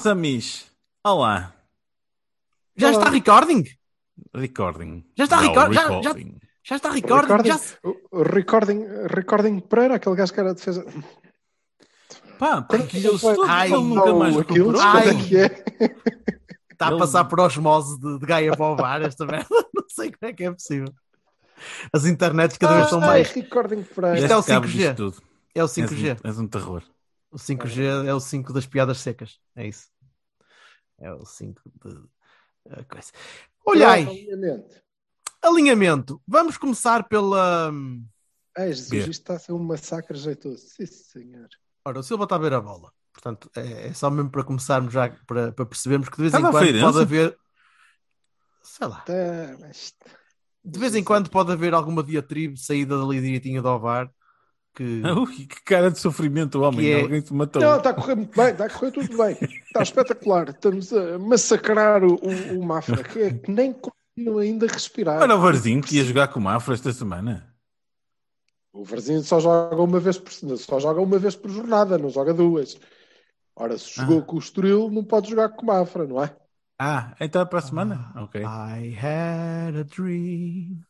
Meus amigos, olá. Já está recording? Recording. Já está Não, record- já- recording. Já está recording? Recording, Já... o- recording, recording Pereira, aquele gajo que era a defesa. Pá, tranquilhou-se Quando- tudo, Ai, ele nunca não, mais aquilo, recuperou. quando Ai. é que é? Está a passar por osmose de, de Gaia para o bar esta merda. Não sei como é que é possível. As internets cada vez são Ai, mais. recording Pereira. Isto é o Deste cabo 5G. disto tudo. É o És 5G. um, és um terror. O 5G é o 5 das piadas secas. É isso. É o 5 de. a coisa. Olhai, Alinhamento. alinhamento. Vamos começar pela. hum, Ai, Jesus, isto está a ser um massacre jeitoso. Sim, senhor. Ora, o Silva está a ver a bola. Portanto, é, é só mesmo para começarmos já, para, para percebermos que de vez em Estava quando Feirense? pode haver. Sei lá. Tá, mas- De vez em quando pode haver alguma diatribe saída dali direitinho do Ovar que que cara de sofrimento, o homem. É- Alguém te matou. Não, está a correr muito bem, está a correr tudo bem. Está espetacular. Estamos a massacrar o, o, Mafra, que, é que nem continua ainda a respirar. Era o Varzinho que ia jogar com o Mafra esta semana. O Varzinho só joga uma vez por só joga uma vez por jornada, não joga duas. Ora, se jogou Ah. com o Estoril, não pode jogar com o Mafra, não é? Ah, então é para a semana? Ok. I had a dream.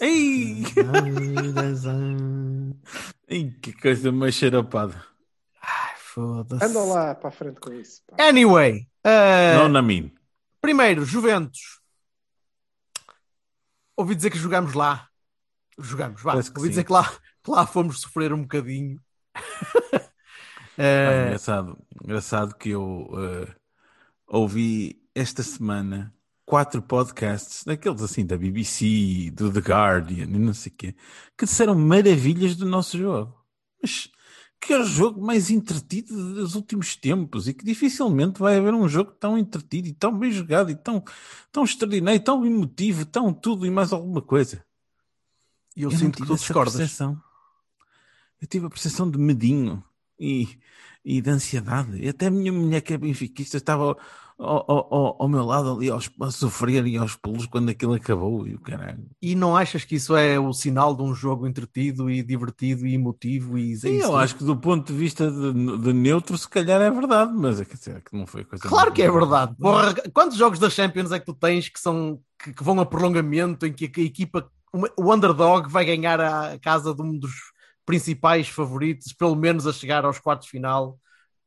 Ei! Ei, que coisa mais xaropada. Ai, foda-se. Anda lá para a frente com isso. pá. Anyway, eh, Não na mim. primeiro, Juventus. Ouvi dizer que jogámos lá. Jogamos, vá. Ouvi sim. dizer que lá, que lá fomos sofrer um bocadinho. Pá, Eh, engraçado, engraçado que eu eh, ouvi esta semana quatro podcasts, daqueles assim da BBC, do The Guardian e não sei o quê, que disseram maravilhas do nosso jogo. Mas que é o jogo mais entretido dos últimos tempos e que dificilmente vai haver um jogo tão entretido e tão bem jogado e tão, tão extraordinário, tão emotivo, tão tudo e mais alguma coisa. E eu, não sinto que tu discordas. percepção. Eu tive a percepção de medinho e, e de ansiedade. E até a minha mulher, que é benfiquista, estava ao, ao, ao, meu lado ali aos, a sofrer e aos pulos quando aquilo acabou. E o caralho. E não achas que isso é o sinal de um jogo entretido e divertido e emotivo? E, Sim, eu acho que do ponto de vista de, de neutro, se calhar é verdade, mas é que, dizer, que não foi coisa. Claro que é verdade. Porra, quantos jogos da Champions é que tu tens que, são, que, que vão a prolongamento em que a, equipa, uma- o underdog vai ganhar a casa de um dos principais favoritos, pelo menos a chegar aos quartos de final,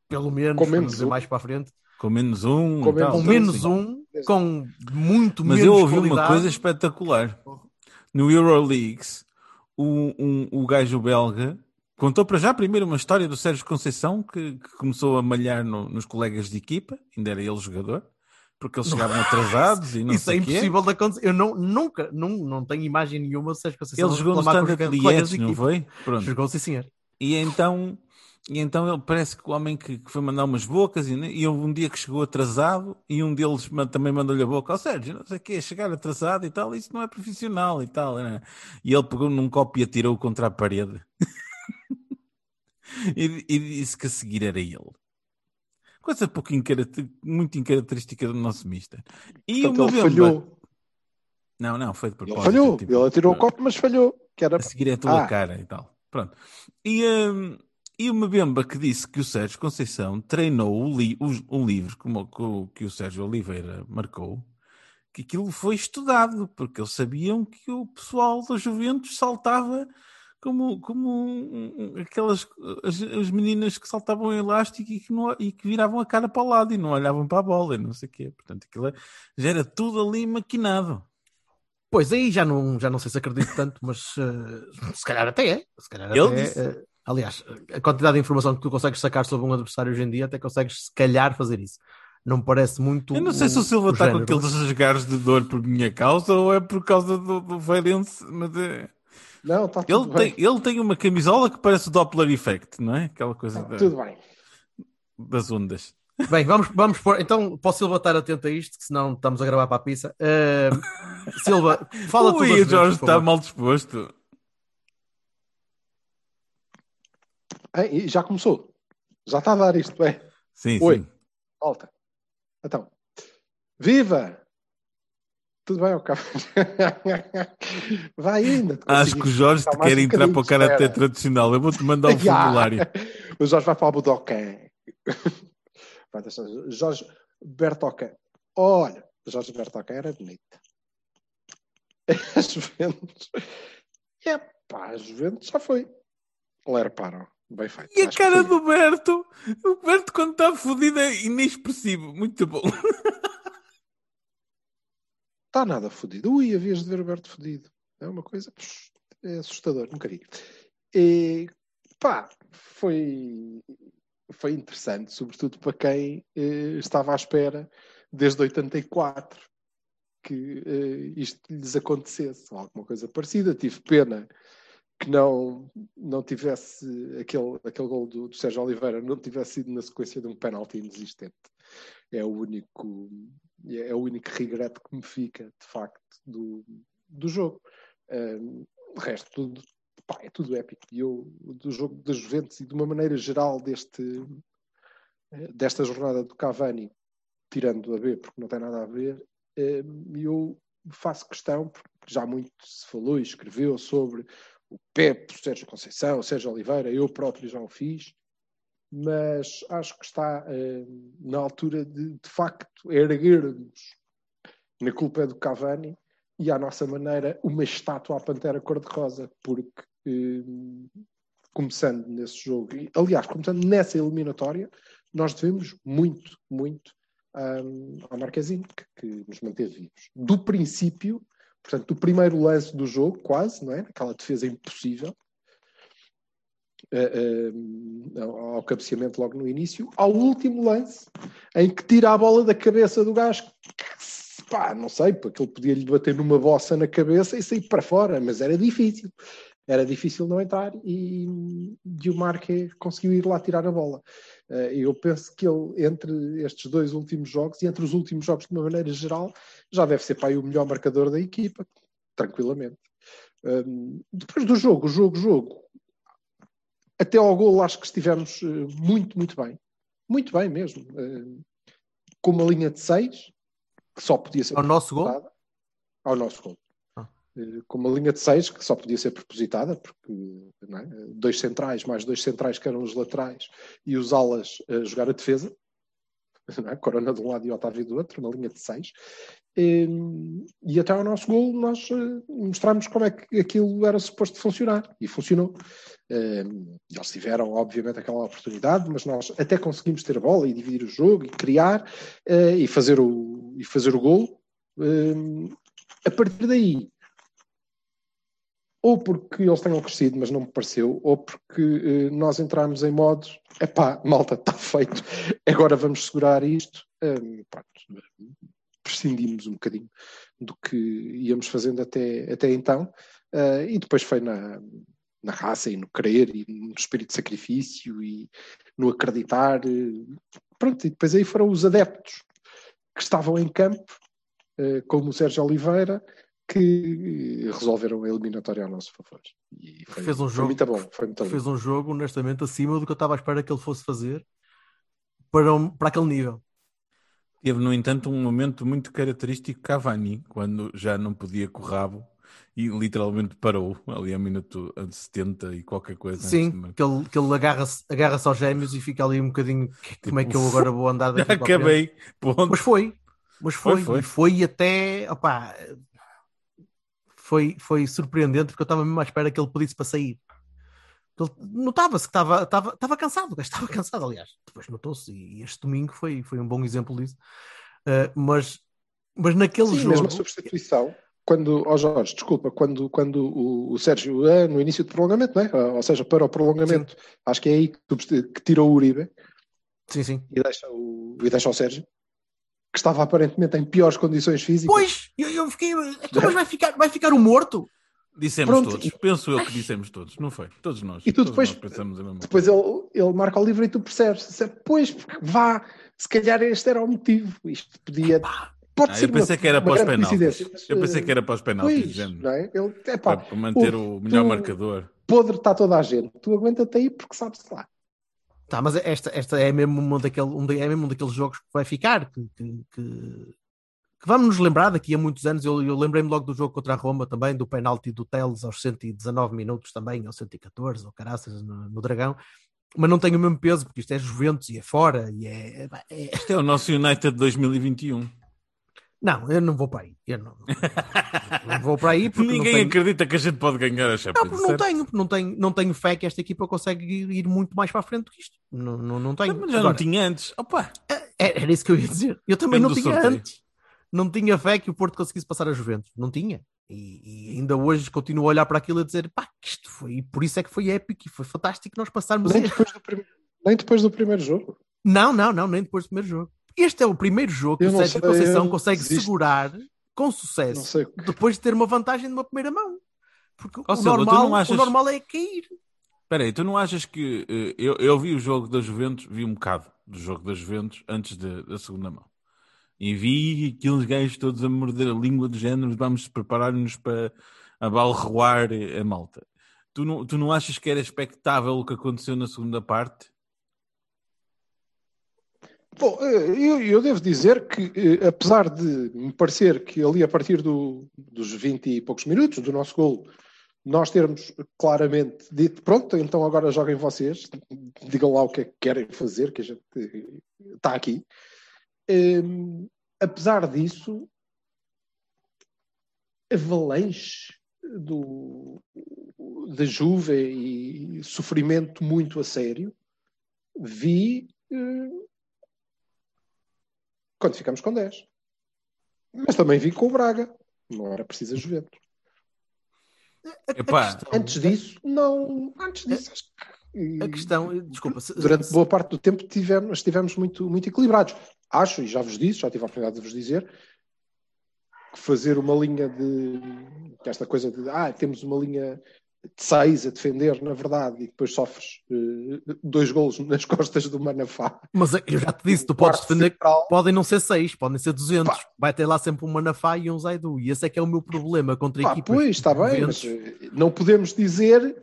pelo menos, Com vamos menos dizer um. mais para a frente, Com menos um. Com tal, menos um, com muito Mas menos eu ouvi uma qualidade. coisa espetacular. No Euroleagues, o, um, o gajo belga contou para já primeiro uma história do Sérgio Conceição que, que começou a malhar no- nos colegas de equipa, ainda era ele jogador, porque eles chegavam atrasados e não Isso é sei quê. impossível de acontecer. Eu não, nunca, não, não tenho imagem nenhuma, Sérgio Conceição Ele jogou no Standard Liège, não foi? Pronto. Jogou, sim, senhor. E então, e então ele parece que o homem que, que foi mandar umas bocas e, e houve um dia que chegou atrasado e um deles também mandou-lhe a boca ao Sérgio, não sei o quê, chegar atrasado e tal, isso não é profissional e tal. né? E ele pegou num copo e atirou contra a parede. e, e disse que a seguir era ele. Coisa pouco incaracter- muito incaracterística do nosso mister. E Portanto, o ele Mbemba- falhou. Não, não, foi de Ele propósito. falhou. tipo, Ele atirou o copo, mas falhou. Que era... A seguir é a tua Ah. cara e tal. Pronto. E, hum, e uma bemba que disse que o Sérgio Conceição treinou o, li o, o livro como, que o- que o Sérgio Oliveira marcou, que aquilo foi estudado, porque eles sabiam que o pessoal da Juventus saltava como, como aquelas as, as meninas que saltavam em elástico e que, não, e que viravam a cara para o lado e não olhavam para a bola e não sei o quê. Portanto, aquilo é- já era tudo ali maquinado. Pois aí já não, já não sei se acredito tanto, mas eh, se calhar até é. Se calhar Ele até é, disse. Aliás, a quantidade de informação que tu consegues sacar sobre um adversário hoje em dia, até consegues se calhar fazer isso. Não me parece muito. Eu não sei se o Silva está com aqueles rasgares de dor por minha causa ou é por causa do, do Feirense, mas é... Não, está tudo Ele bem. tem, ele tem uma camisola que parece o Doppler Effect, não é? Aquela coisa da- Tudo bem. das ondas. Bem, vamos, vamos pôr. Então, para o Silva estar atento a isto, que senão estamos a gravar para a pizza. Uh, Silva, fala tu Ui, das o Jorge está mal disposto. Hein, e já começou. Já está a dar isto, é. Sim, Oi. sim. Volta. Então. Viva! Tudo bem, ok? Vai ainda. Acho que o Jorge te quer um entrar para o espera. tradicional. Eu vou-te mandar um formulário. O Jorge vai para o Budokan. Jorge Bertocan. Olha, Jorge Bertocan era bonito. A Juventus. É pá, a Juventus já foi. Olha, reparam. Bem feito. E a cara do Berto? O Berto, quando está fodido, é inexpressivo. Muito bom. Está nada fodido. Ui, havias de ver o Berto fodido. É uma coisa é assustador, um bocadinho. E pá, foi, foi interessante, sobretudo para quem eh, estava à espera desde 84 que eh, isto lhes acontecesse, alguma coisa parecida. Tive pena que não, não tivesse aquele, aquele gol do, do Sérgio Oliveira, não tivesse sido na sequência de um penalti inexistente. É o único, é o único regreto que me fica, de facto, do, do jogo. Um, o resto, tudo, pá, é tudo épico. E eu, do jogo da Juventus e de uma maneira geral deste, eh, desta jornada do Cavani, tirando a B, porque não tem nada a ver, eh, eu faço questão, porque já muito se falou e escreveu sobre o Pepe, o Sérgio Conceição, o Sérgio Oliveira, eu próprio já o fiz, mas acho que está eh, na altura de, de facto, erguermos na culpa do Cavani e à nossa maneira uma estátua à Pantera cor-de-rosa, porque eh, começando nesse jogo, e, aliás, começando nessa eliminatória, nós devemos muito, muito um, ao Marquezinho, que, que nos manteve vivos. Do princípio, portanto, do primeiro lance do jogo, quase, não é? Aquela defesa impossível, eh, eh, ao cabeceamento logo no início, ao último lance, em que tira a bola da cabeça do gajo, pá, não sei, porque ele podia lhe bater numa bossa na cabeça e sair para fora, mas era difícil. Era difícil não entrar e, e o Marque conseguiu ir lá tirar a bola. Eh, Eu penso que ele, entre estes dois últimos jogos e entre os últimos jogos de uma maneira geral, já deve ser para aí o melhor marcador da equipa, tranquilamente. Depois do jogo, jogo, jogo, até ao gol acho que estivemos eh, muito, muito bem. Muito bem mesmo. Com uma linha de 6, que só podia ser Ao nosso gol? Ao nosso gol. Eh, Com uma linha de 6, que só podia ser propositada, porque é? dois centrais, mais dois centrais que eram os laterais, e os alas a jogar a defesa. É? Corona de um lado e Otávio do outro, uma linha de 6. E, e até ao nosso gol nós eh, mostramos como é que aquilo era suposto funcionar e funcionou. Eles tiveram, obviamente, aquela oportunidade, mas nós até conseguimos ter a bola e dividir o jogo e criar eh, e, fazer o, e fazer o gol. Eh, a partir daí, ou porque eles tenham crescido, mas não me pareceu, ou porque eh, nós entramos em modo epá, malta, está feito, agora vamos segurar isto. Eh, pronto, prescindimos um bocadinho do que íamos fazendo até, até então, eh, e depois foi na, na raça e no querer e no espírito de sacrifício e no acreditar. pronto, e depois aí foram os adeptos que estavam em campo, eh, como o Sérgio Oliveira, que resolveram a eliminatória a nosso favor. E foi, Fez um foi jogo- muito bom. Foi muito bom. Fez um jogo, honestamente, acima do que eu estava à espera que ele fosse fazer para, um- para aquele nível. Teve, no entanto, um momento muito característico Cavani, quando já não podia com o rabo e literalmente parou ali a minuto a 70 e qualquer coisa. de Sim, que ele, que ele agarra-se agarra aos gêmeos e fica ali um bocadinho. Como é que eu Tipo, agora vou andar daqui acabei. Ponto. Mas foi, mas foi, Foi, foi. e foi até opá, foi, foi surpreendente porque eu estava mesmo à espera que ele pedisse para sair. Notava-se que estava, estava, estava cansado, o gajo estava cansado, aliás, depois notou-se, e este domingo foi, foi um bom exemplo disso. Uh, mas, mas naquele Sim, jogo, mesmo a substituição. Quando, ó Jorge, desculpa, quando, quando o, o Sérgio, ah, no início do prolongamento, não é? Ah, ou seja, para o prolongamento, acho que é aí que, que tirou o Uribe sim, sim. e deixa o, e deixa o Sérgio, que estava aparentemente em piores condições físicas. Pois, eu, eu fiquei, então, mas vai ficar, vai ficar o morto? Dissemos Pronto, todos. Penso eu que dissemos todos, não foi? Todos nós. E tu Todos depois- nós pensamos a mesma coisa. Depois ele, ele marca o livro e tu percebes. Pois, porque vá, se calhar este era o motivo. Isto podia. Pode Ah, ser eu pensei uma, que era para os penaltis. Eu pensei que era para os penaltis, Pois, é? Ele, é para manter o- o melhor tu- marcador. podre está toda a gente. Tu aguenta-te aí porque sabes lá. Tá, mas esta, esta é, mesmo uma daquele, um, é mesmo um daqueles jogos que vai ficar, que, que, que- que vamos nos lembrar daqui a muitos anos. Eu, eu lembrei-me logo do jogo contra a Roma também, do penalti do Teles aos 119 minutos também, aos 114, ou caraças, no, no Dragão. Mas não tem o mesmo peso, porque isto é Juventus e é fora, e é, é- é o nosso United de 2021. Não, eu não vou para aí. Eu não, não vou para aí porque Ninguém não tenho... acredita que a gente pode ganhar a Não, Champions. porque não tenho, não tenho, não tenho fé que esta equipa consegue ir, muito mais para a frente do que isto. Não, não, não tenho. Mas já Agora, não tinha antes. Opa, é- Era isso que eu ia dizer. Eu também não tinha sorteio. antes. Não tinha fé que o Porto conseguisse passar a Juventus. Não tinha. E, e ainda hoje continuo a olhar para aquilo e a dizer pá, que isto foi. E por isso é que foi épico e foi fantástico nós passarmos. Nem a- depois do, prim- nem depois do primeiro jogo. Não, não, não, nem depois do primeiro jogo. Este é o primeiro jogo que o Sérgio sei, Conceição consegue desisto. segurar com sucesso depois de ter uma vantagem de uma primeira mão. Porque o, Silva, normal, não achas- o normal é cair. espera aí, tu não achas que... eh, eu, eu vi o jogo da Juventus, vi um bocado do jogo da Juventus antes de- da segunda mão. E vi aqueles gajos todos a morder a língua do género, vamos preparar-nos para abalroar a malta. Tu não, tu não achas que era expectável o que aconteceu na segunda parte? Bom, eh, eu, eu devo dizer que, eh, apesar de me parecer que ali a partir do- dos 20 e poucos minutos do nosso gol, nós termos claramente dito, pronto, então agora joguem vocês, digam lá o que é que querem fazer, que a gente eh, está aqui. Eh, apesar disso, avalanche do, da Juve e sofrimento muito a sério, vi eh, quando ficamos com 10. Mas também vi com o Braga. Não era preciso a Juventus. Epá, questão- Antes disso, não. Antes disso, acho que. A questão, desculpa, se- Durante se- boa parte do tempo tivemos, estivemos muito, muito equilibrados. Acho, e já vos disse, já tive a oportunidade de vos dizer, que fazer uma linha de. que Esta coisa de. Ah, temos uma linha de seis a defender, na verdade, e depois sofres eh, dois golos nas costas do Manafá. mas eu já te disse, tu podes defender. central. Podem não ser 6, podem ser 200. Pá. Vai ter lá sempre um Manafá e um Zaidu. E esse é que é o meu problema contra Pá, equipas. pois, está bem, mas eh, não podemos dizer.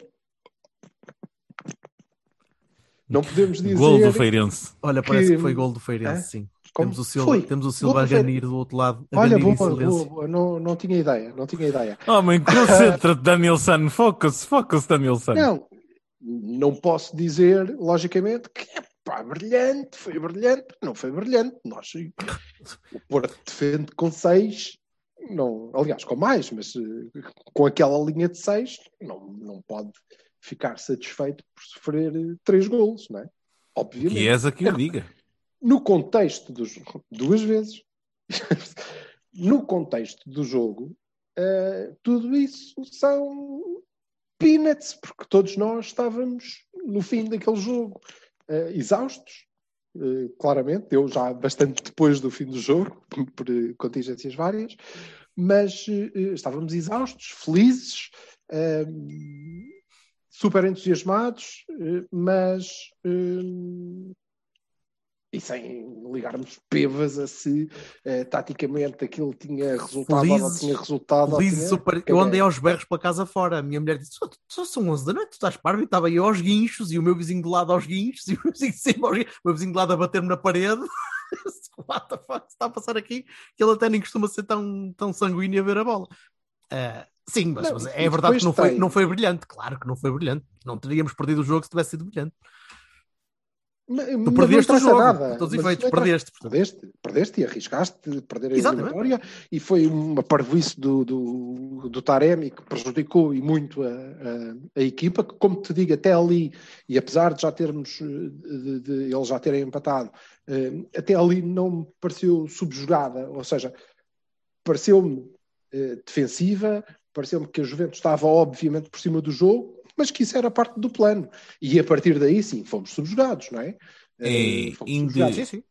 Não podemos dizer. Gol do Feirense. Olha, parece que, que- foi gol do Feirense, Hã? sim. Como? Temos o Silva, Foi. temos o Silva a ganir do outro lado. Olha, boa, boa, boa. Não, não tinha ideia, não tinha ideia. Homem, concentra-te, Danielson. Foca-se, foca-se, Danielson. Não, não posso dizer, logicamente, que é pá, brilhante, foi brilhante, não foi brilhante. Nós, o Porto defende com seis, não, aliás, com mais, mas eh, com aquela linha de seis, não, não pode ficar satisfeito por sofrer eh, três golos, não é? Obviamente. Que és a que o diga. No contexto dos duas vezes. No contexto do jogo eh, tudo isso são peanuts porque todos nós estávamos no fim daquele jogo eh, exaustos eh, claramente. Eu já bastante depois do fim do jogo por contingências várias. Mas eh, estávamos exaustos felizes super entusiasmados mas e sem ligarmos pevas a se eh, taticamente aquilo tinha resultado ou não Felizes- tinha resultado. ou Feliz, tinha- super... Eu andei aos berros para casa fora. A minha mulher disse: "Só- Só são 11 da noite, tu estás parvo? E estava eu aos guinchos, e o meu vizinho de lado aos guinchos, e o meu vizinho de cima aos guinchos, o meu vizinho de lado a bater-me na parede. What the fuck está a passar aqui? Que ele até nem costuma ser tão, tão sanguíneo a ver a bola. Ah, sim, mas, Não, mas é verdade que não foi, não foi brilhante. Claro que não foi brilhante. Não teríamos perdido o jogo se tivesse sido brilhante. Mas- Tu perdeste não o jogo, nada. todos os efeitos, perdeste. Perdeste, perdeste e arriscaste de perder a Exatamente. eliminatória e foi uma parvoíce do, do, do Taremi que prejudicou e muito a, a, a equipa, que como te digo, até ali, e apesar de já termos, eh, de, de eles já terem empatado, eh, até ali não me pareceu subjugada, ou seja, pareceu-me eh, defensiva, pareceu-me que a Juventus estava obviamente por cima do jogo, mas que isso era parte do plano. E a partir daí, sim, fomos subjugados, não é? É, Eh, fomos indi- subjugados. Sim, sim.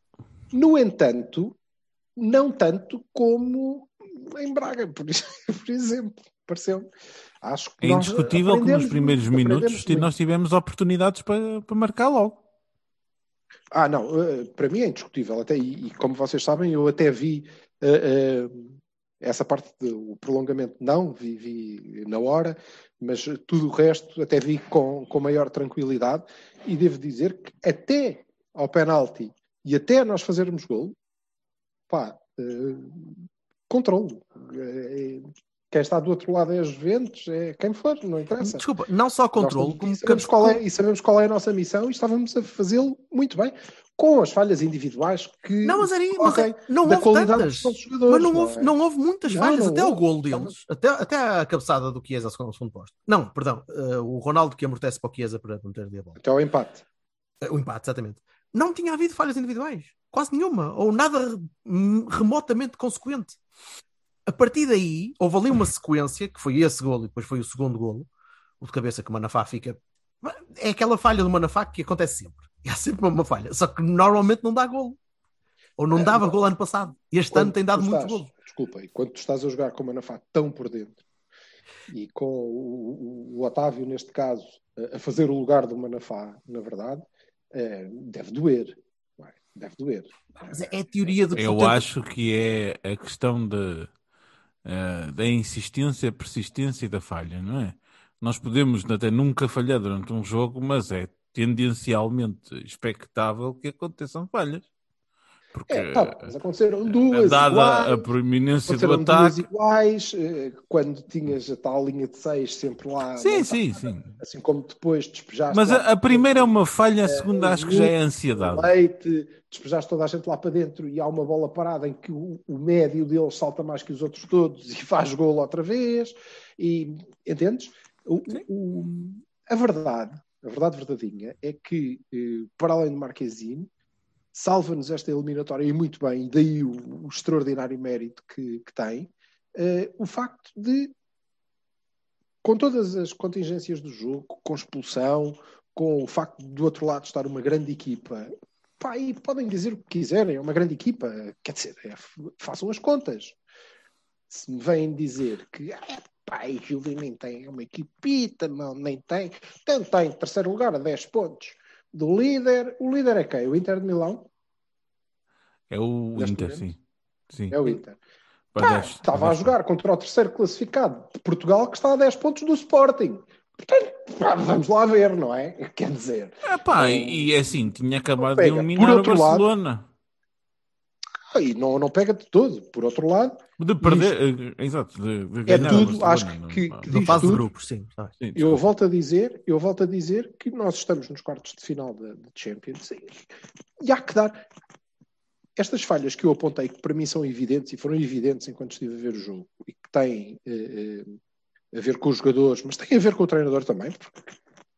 No entanto, não tanto como em Braga, por, por exemplo. pareceu. Acho que É indiscutível que nos primeiros muito, minutos nós tivemos oportunidades para, para marcar logo. Ah, não, eh, para mim é indiscutível. Até, e, e como vocês sabem, eu até vi eh, eh, essa parte do prolongamento, não, vi, vi na hora, mas tudo o resto até vi com, com maior tranquilidade. E devo dizer que até ao penalti e até nós fazermos gol, pá, eh, controle. Eh, quem está do outro lado é as Juventus, é quem for, não interessa. Desculpa, não só controle, como e sabemos, qual é, e sabemos qual é a nossa missão e estávamos a fazê-lo muito bem, com as falhas individuais que Não, mas, mas não houve tantas. Mas não não houve, é? não houve muitas Não, falhas, não até o houve. gol deles, até, até a cabeçada do Chiesa ao segundo ao segundo posto. Não, perdão, eh, o Ronaldo que amortece para o Chiesa para meter a bola. Até ao empate. Eh, O empate, exatamente. Não tinha havido falhas individuais, quase nenhuma, ou nada remotamente consequente. A partir daí, houve ali uma sequência, que foi esse golo e depois foi o segundo golo, o de cabeça que o Manafá fica. É aquela falha do Manafá que acontece sempre. Há sempre uma falha, só que normalmente não dá golo. Ou não É, dava não. golo ano passado. Este Quando ano tem dado tu muito estás- golo. Desculpa, e quando tu estás a jogar com o Manafá tão por dentro e com o, o- o Otávio, neste caso, a- fazer o lugar do Manafá, na verdade, eh, deve doer. Vai, Deve doer. Mas é a teoria que Eu acho que é a questão de, eh, da insistência, persistência e da falha, não é? Nós podemos até nunca falhar durante um jogo, mas é tendencialmente expectável que aconteçam falhas. Porque, É, tá, mas aconteceram duas dada iguais, a proeminência do ataque. iguais, eh, quando tinhas a tal linha de seis sempre lá. Sim, sim, sim. Assim como depois despejaste. Mas a, a primeira é uma falha, a Eh, segunda acho que já é ansiedade. leite, despejaste toda a gente lá para dentro e há uma bola parada em que o, o médio deles salta mais que os outros todos e faz golo outra vez. E entendes? O- o- a verdade, a verdade verdadeira é que, eh, para além do Marquezine, salva-nos esta eliminatória e muito bem, e daí o, o extraordinário mérito que, que tem, eh, o facto de, com todas as contingências do jogo, com expulsão, com o facto de do outro lado estar uma grande equipa, pá, e podem dizer o que quiserem, é uma grande equipa, quer dizer, é, façam as contas. Se me vêm dizer que é, pá, a Juve nem tem uma equipita, não, nem tem, então tem terceiro lugar a 10 pontos do líder, o líder é quem? O Inter de Milão? É o Neste Inter, sim. sim. É o Inter. Dez- estava a jogar contra o terceiro classificado de Portugal, que está a 10 pontos do Sporting. Portanto, pá, vamos lá ver, não é? Quer dizer, Ah, pá, e, e é assim, tinha acabado de eliminar o outro lado- Aí não, não pega de todo. Por outro lado, De perder, eh, exato, de, de É ganhar tudo, o Barcelona, acho não- que- não- que diz fase de tudo. grupos, sim. tá. Sim, eu volto a dizer, eu volto a dizer que nós estamos nos quartos de final da da Champions e, e há que dar estas falhas que eu apontei, que para mim são evidentes e foram evidentes enquanto estive a ver o jogo e que têm eh, eh, a ver com os jogadores, mas têm a ver com o treinador também, porque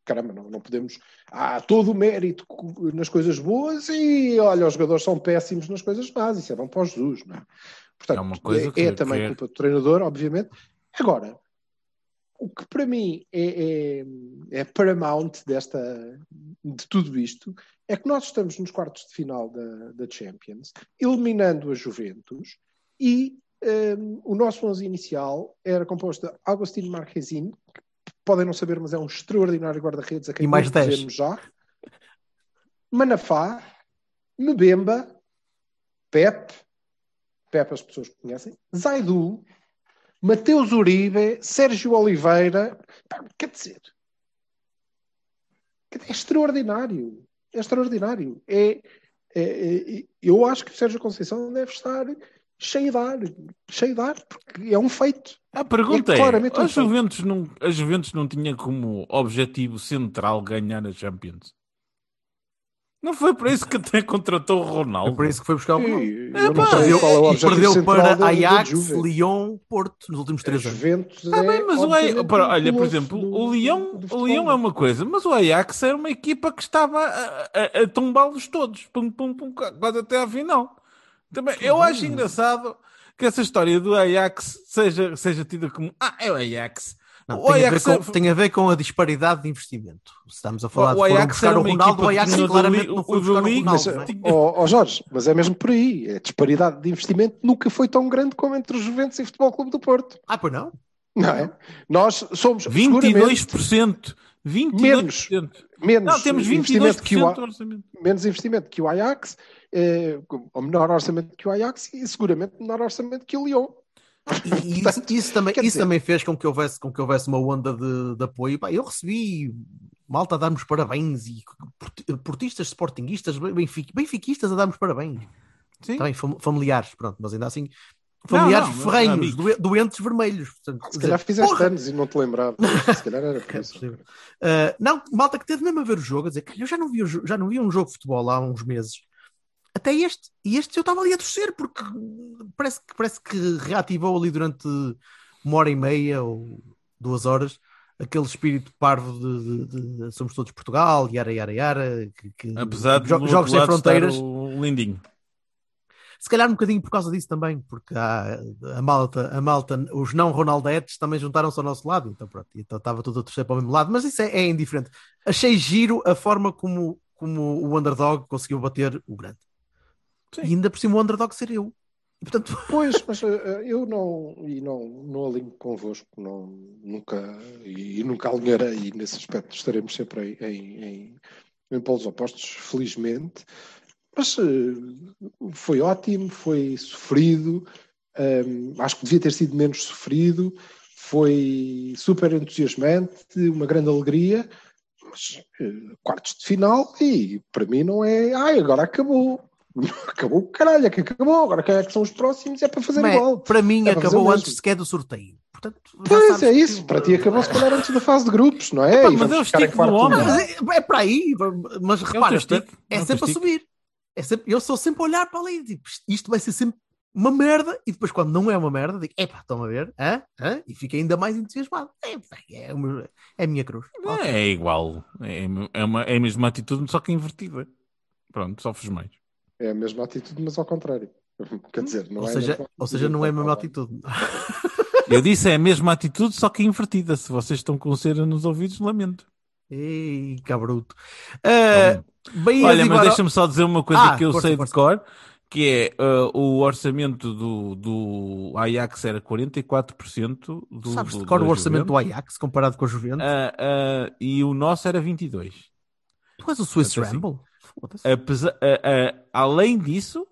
caramba, não, não podemos. Há todo o mérito nas coisas boas e olha, os jogadores são péssimos nas coisas más, isso é bom para o Jesus, não é? Portanto, É uma coisa é, que- é também que é- culpa do treinador, obviamente. Agora, o que para mim é, é, é paramount desta, de tudo isto é que nós estamos nos quartos de final da, da Champions, eliminando a Juventus e um, o nosso 11 inicial era composto de Agostinho Marquezine, que podem não saber, mas é um extraordinário guarda-redes a quem E mais nós 10. dizemos já. Manafá, Mbemba, Pep, Pep as pessoas conhecem, Zaidu, Mateus Uribe, Sérgio Oliveira, quer dizer, é extraordinário, é extraordinário. É, é- é- eu acho que o Sérgio Conceição deve estar cheio de ar, cheio de ar, porque é um feito. A pergunta É é, um a. Juventus não, a Juventus não tinha como objetivo central ganhar a Champions? Não foi por isso que até contratou o Ronaldo? É por isso que foi buscar o Ronaldo. E É, pá, Perdeu- qual é o e perdeu para da- Ajax. Lyon, Porto nos últimos três anos. Juventus Ah, bem, é, mas o obviamente, Ajax, para- olha, o por exemplo, do- o Leão, do o. Leão é uma coisa, mas o Ajax era uma equipa que estava a, a, a tombá-los todos, pum, pum, pum, quase até à final. Também, eu acho engraçado que essa história do Ajax seja, seja tida como ah, é o Ajax. Não, o tem, a ver Ajax com, é- tem a ver com a disparidade de investimento. Se estamos a falar O de foram Ajax buscar o Ronaldo, o Ajax o claramente Dali- não o foi buscar o Dali- Ronaldo. Mas, é? tinha- ó, ó Jorge, mas é mesmo por aí. A disparidade de investimento nunca foi tão grande como entre os Juventus e o Futebol Clube do Porto. Ah, pois não? Não é? Nós somos seguramente 22%. 22%. menos Não, temos 22% investimento que o, do orçamento. menos investimento que o Ajax, eh, ou menor orçamento que o Ajax e seguramente menor orçamento que o Lyon. E isso, isso também, isso dizer- também fez com que houvesse, com que houvesse uma onda de, de apoio. Pá, eu recebi malta a dar-nos parabéns e porti- portistas, sportinguistas, benfiquistas a dar-nos parabéns. Sim. Também fam- familiares, pronto, mas ainda assim familiares não, ferrenhos, amigos. doe- doentes vermelhos. Portanto, Se quer calhar dizer, fizeste porra, anos e não te lembrava. Se calhar era por isso. possível. Uh, não, malta que teve mesmo a ver o jogo, a dizer que eu já não vi, já não vi um jogo de futebol há uns meses. Até este. E este eu estava ali a torcer, porque parece que, parece que reativou ali durante uma hora e meia ou duas horas aquele espírito parvo de, de- de- somos todos Portugal, yara, yara, yara. Que, que- Apesar de jogos sem fronteiras. o Lindinho. Se calhar um bocadinho por causa disso também, porque há, a malta, a malta, os não Ronaldetes também juntaram-se ao nosso lado, então pronto, então estava tudo a torcer para o mesmo lado, mas isso é, é indiferente. Achei giro a forma como, como o underdog conseguiu bater o grande. Sim. E ainda por cima o underdog ser eu. E, portanto, Pois, mas eh, eu não, e não, não alinho convosco, não, nunca, e, nunca alinharei, e nesse aspecto estaremos sempre em, em, em, em polos opostos, felizmente. Mas eh, foi ótimo, foi sofrido, ehm, acho que devia ter sido menos sofrido, foi super entusiasmante, uma grande alegria, mas eh, quartos de final, e para mim não é, ai, agora acabou. Acabou o caralho, é que acabou. Agora quem é que são os próximos? É para fazer mas, igual. para mim É acabou antes sequer do sorteio. Portanto, Pois é que- isso, para ti acabou se calhar antes da fase de grupos, não é? Epá, mas é o estico do homem. É, é para aí, mas repara, teu stick, é, é sempre a subir. É sempre, eu sou sempre a olhar para ali, tipo, isto- isto vai ser sempre uma merda, e depois quando não é uma merda, digo, epá, estão a ver, hã? Hã? e fico ainda mais entusiasmado. É, é, é a minha cruz. Ok. É igual. É, é, uma, é a mesma atitude, só que invertida. Pronto, sofres mais. É a mesma atitude, mas ao contrário. Quer dizer, não ou, é a seja, mesma ou seja, não é a mesma atitude. Eu disse é a mesma atitude, só que invertida. Se vocês estão com cera nos ouvidos, lamento. Ei, cabruto. Ah, bem, Olha, digo mas deixa-me só dizer uma coisa Ah, que eu força, sei força. de cor, que é ah, o orçamento do, do Ajax era 44% do, sabes de cor o orçamento do. Ajax comparado com a Juventus? Ah, ah, e o nosso era 22. tu és o Swiss portanto, assim, Ramble? Foda-se. Apesar, ah, além disso,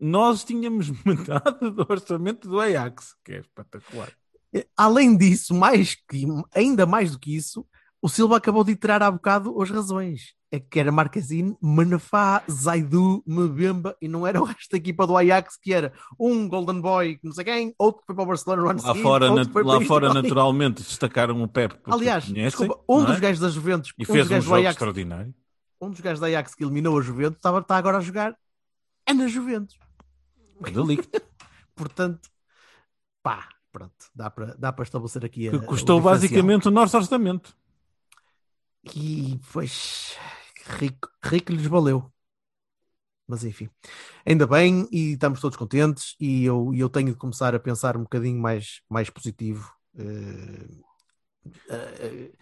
nós tínhamos metade do orçamento do Ajax, que é espetacular. Além disso, mais que, ainda mais do que isso, o Silva acabou de iterar há bocado as razões. É que era Marquezine, Manafá, Zaidu, Mbemba e não era o resto da equipa do Ajax que era um Golden Boy, que não sei quem, outro que foi para o Barcelona no ano Lá seguinte, fora, nat- lá fora naturalmente, destacaram o Pep. Aliás, conhecem, desculpa, um não dos é? gajos da Juventus, E um fez um jogo Ajax, extraordinário. um dos gajos da Ajax que eliminou a Juventus, estava, está agora a jogar é na Juventus. Delict. Portanto, pá, pronto, dá para, dá para estabelecer aqui a, Que o custou diferencial. basicamente o nosso orçamento. E pois rico, rico lhes valeu. Mas enfim, ainda bem e estamos todos contentes e eu, eu tenho de começar a pensar um bocadinho mais, mais positivo. Eh, eh,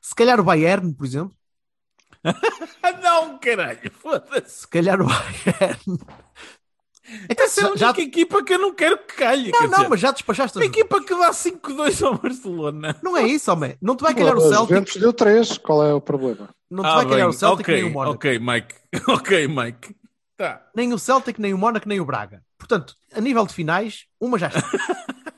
se calhar o Bayern, por exemplo, não, caralho, foda-se. se calhar o Bayern. Então, Essa é a única já, equipa que eu não quero que calhe. não, não, dizer, mas já despachaste a a equipa que dá 5-2 ao Barcelona. Não é isso, homem. Não te vai calhar o Celtic, Juventus deu 3, qual é o problema? não te vai calhar o Celtic Ah, ok, nem o Mónaco. ok, Mike. Ok, Mike. Tá. nem o Celtic, nem o Mónaco, nem o Braga. Portanto, a nível de finais, uma já está.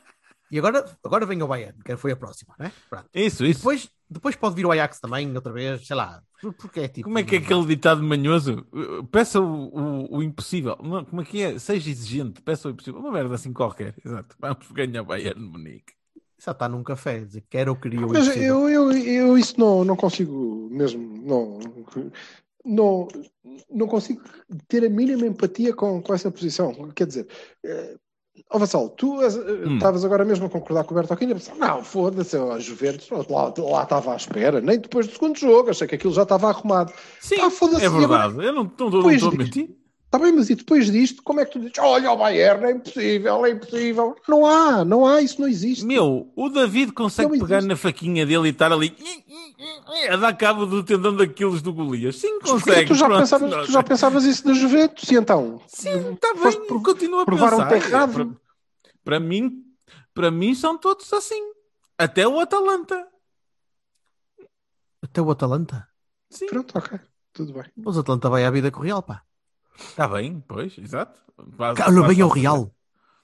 e agora, agora vem o Bayern, que foi a próxima, né? Pronto. Isso, isso. Depois, depois pode vir o Ajax também, outra vez, sei lá. Porque é tipo. Como é que é aquele ditado manhoso? Peça o, o, o impossível. Não, como é que é? Seja exigente, peça o impossível. Uma merda assim qualquer. Exato. Vamos ganhar Bayern de Munique. Já está num café, dizer, quer ou queria o Mas eu, eu, eu isso não, não consigo mesmo, não, não, não consigo ter a mínima empatia com, com essa posição. Quer dizer, ó Vassal, tu eh, Hum. estavas agora mesmo a concordar com o Bertolini, a pensar, não, foda-se, a Juventus, lá, lá estava à espera, nem depois do segundo jogo, achei que aquilo já estava arrumado. Sim, Ah, é e agora- verdade. Eu não estou a mentir. Está bem, mas e depois disto, como é que tu dizes, olha o Bayern, é impossível, é impossível. Não há, não há, isso não existe. Meu, o David consegue Não pegar existe. na faquinha dele e estar ali a dar cabo do tendão daqueles do Golias. Sim, consegue. tu, já pronto, pensavas, não- tu já pensavas isso da Juventus, e então? Sim, está bem, por- continua a provar um pensar. terrado. Para, para mim, para mim são todos assim. Até o Atalanta. Até o Atalanta. Sim. Pronto, ok. Tudo bem. Mas o Atalanta vai à vida com o Real, pá. Está bem, pois, exato. Faz- faz- bem o Real.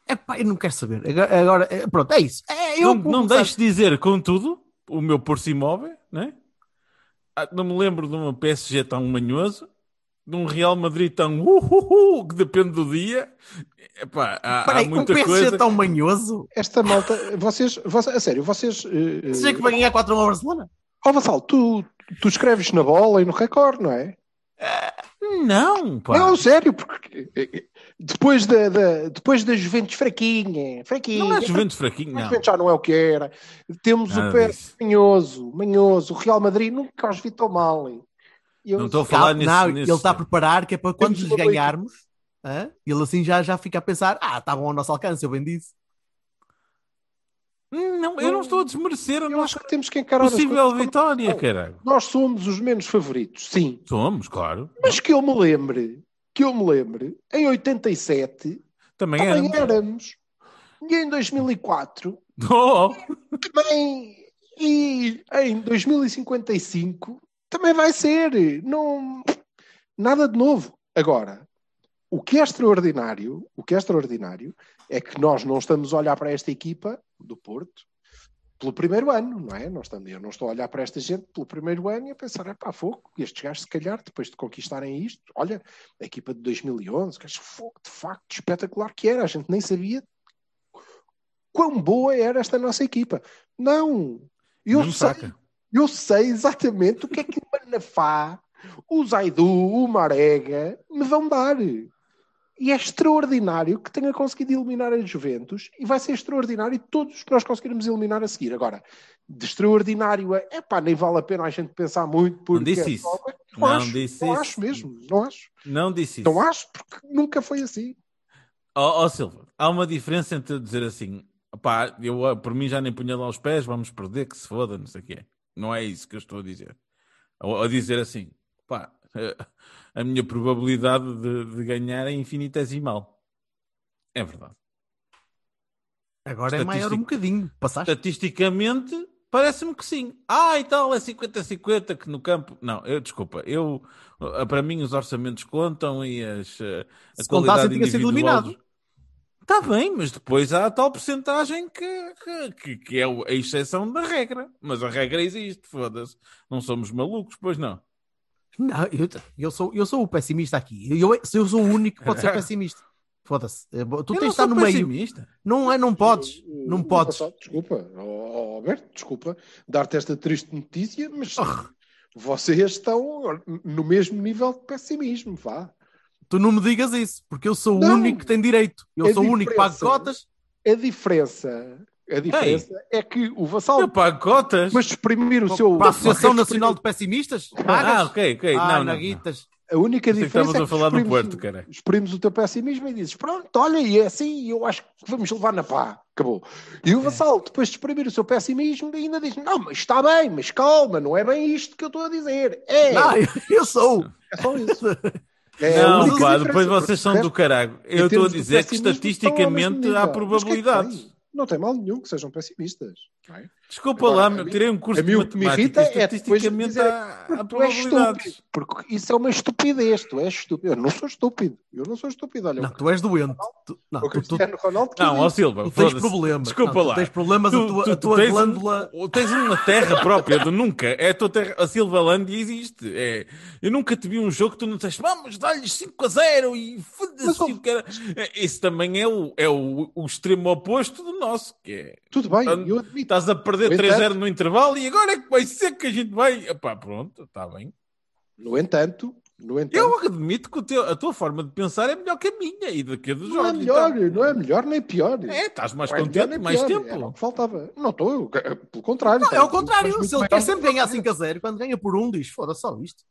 É pá, eu não quero saber. Agora, é, pronto, é isso. É, eu Não, não começar- deixes dizer, contudo, o meu por si imóvel, né? Ah, Não me lembro de uma PSG tão manhoso, de um Real Madrid tão uhuhu, que depende do dia. Epá, há, há Peraí, um muita PSG coisa. tão manhoso. Esta malta, vocês, vocês a sério, vocês. eh, Seja que vai ganhar 4 1 ao Barcelona. Ó Vassal, tu, tu escreves na bola e no recorde, não é? Não, pá. Não, sério, porque eh, eh, depois da, da- depois da Juventus fraquinha, fraquinha. Não é Juventus fraquinho, A não. Juventus já não é o que era. Temos Nada o disso. manhoso, manhoso. O Real Madrid nunca os vi tão mal. eu- Não estou a falar nesse, não, nesse- ele está a preparar que é para quando boa ganharmos, hã? ele assim já, já fica a pensar: ah, estavam ao nosso alcance, eu bem disse. Hum, Não, eu não estou a desmerecer a Eu nossa acho que temos que encarar possível coisas vitória, são. caralho. Nós somos os menos favoritos, sim. Somos, claro. Mas que eu me lembre, que eu me lembre, em 87 Também também é. éramos. E em 2004 Oh, também. E em 2055 também vai ser. Não, nada de novo. Agora, o que é extraordinário, o que é extraordinário é que nós não estamos a olhar para esta equipa do Porto pelo primeiro ano, não é? Nós estamos, eu não estou a olhar para esta gente pelo primeiro ano e a pensar, é pá, fogo, estes gajos se calhar, depois de conquistarem isto, olha, a equipa de 2011, que acho fogo, de facto, espetacular que era, a gente nem sabia quão boa era esta nossa equipa. Não, eu mesmo sei, fraca. eu sei exatamente o que é que o Manafá, o Zaidu, o Marega me vão dar. E é extraordinário que tenha conseguido eliminar a Juventus e vai ser extraordinário todos que nós conseguirmos eliminar a seguir. Agora, de extraordinário a epá, nem vale a pena a gente pensar muito porque disse é isso. só- Não, Não acho, disse não isso. acho mesmo, não acho. Não disse isso. Não acho porque nunca foi assim. Ó ó, Silva, há uma diferença entre dizer assim, pá, eu ah, por mim já nem punha lá os pés, vamos perder, que se foda, não sei o quê. Não é isso que eu estou a dizer. Ou a dizer assim, pá, a minha probabilidade de, de ganhar é infinitesimal. É verdade. Agora é maior um bocadinho. Passaste? Estatisticamente, parece-me que sim. Ah, e tal, é 50-50 que no campo. Não, eu desculpa, eu ah, para mim os orçamentos contam e as, eh, a Se contasse, tinha sido eliminado. Está bem, mas depois há a tal porcentagem que, que, que- é a exceção da regra. Mas a regra existe, foda-se. Não somos malucos, pois não. Não, eu, eu, sou, eu sou o pessimista aqui. Eu, eu sou o único que pode ser pessimista. Foda-se. Tu Eu tens de não estar no meio. pessimista. Não é, não podes. Não Uh, podes. Vassal, Desculpa, oh, oh, Alberto, desculpa dar-te esta triste notícia, mas vocês estão no mesmo nível de pessimismo, vá. Tu não me digas isso, porque eu sou o Não. único que tem direito. Eu A sou o único que paga cotas. A diferença, a diferença é que o Vassal, Eu pago cotas. mas exprimir o seu. Para a Associação Nacional de Pessimistas? Ah, Pagas? ok, ok. Ah, não, não, não. naguitas. A única diferença estavas é a que falar do Porto, cara. exprimes o teu pessimismo e dizes, pronto, olha, e é assim, eu acho que vamos levar na pá. Acabou. E É. o Vassal, depois de exprimir o seu pessimismo, ainda diz, não, mas está bem, mas calma, não é bem isto que eu estou a dizer. É, Não, eu, sou. é só isso. É Não, pá, depois vocês são do caralho. Eu estou a dizer que estatisticamente há é que probabilidades. Não tem mal nenhum que sejam pessimistas. É? Desculpa Agora, lá, mim- tirei um curso a mim de que me matemática. irrita é depois Estatisticamente dizer, há, há Tu és estúpido, porque isso é uma estupidez. Tu és estúpido. Eu não sou estúpido. Eu não sou estúpido. Olha, Não, tu és doente. Tu, não, o tu, tu, Ronaldo. Não, ó. Silva, tu tens problemas. Desculpa Não, tu lá. tens problemas, a tua, a tua tens, glândula. um, tens uma terra própria de nunca. É a tua terra. A Silvalândia existe. É, eu nunca te vi um jogo que tu não disseste vamos dar-lhes 5 a 0 e foda-se. Cara. É, Isso também é, o, é o, o extremo oposto do nosso. Que é, Tudo bem, eu admito. Estás a perder No 3 a 0 entanto- no intervalo e agora é que vai ser que a gente vai. Epá, pronto, está bem. No entanto, no entanto Eu admito que teu- a tua forma de pensar é melhor que a minha e da que a dos não é Jorge. melhor, então. não é melhor nem pior. É, estás mais Não é contente, nem mais pior. tempo. Que faltava. Não estou, pelo contrário. Não, é o contrário. Se ele quer sempre ganhar eu. 5 a 0, quando ganha por um, diz: foda só isto.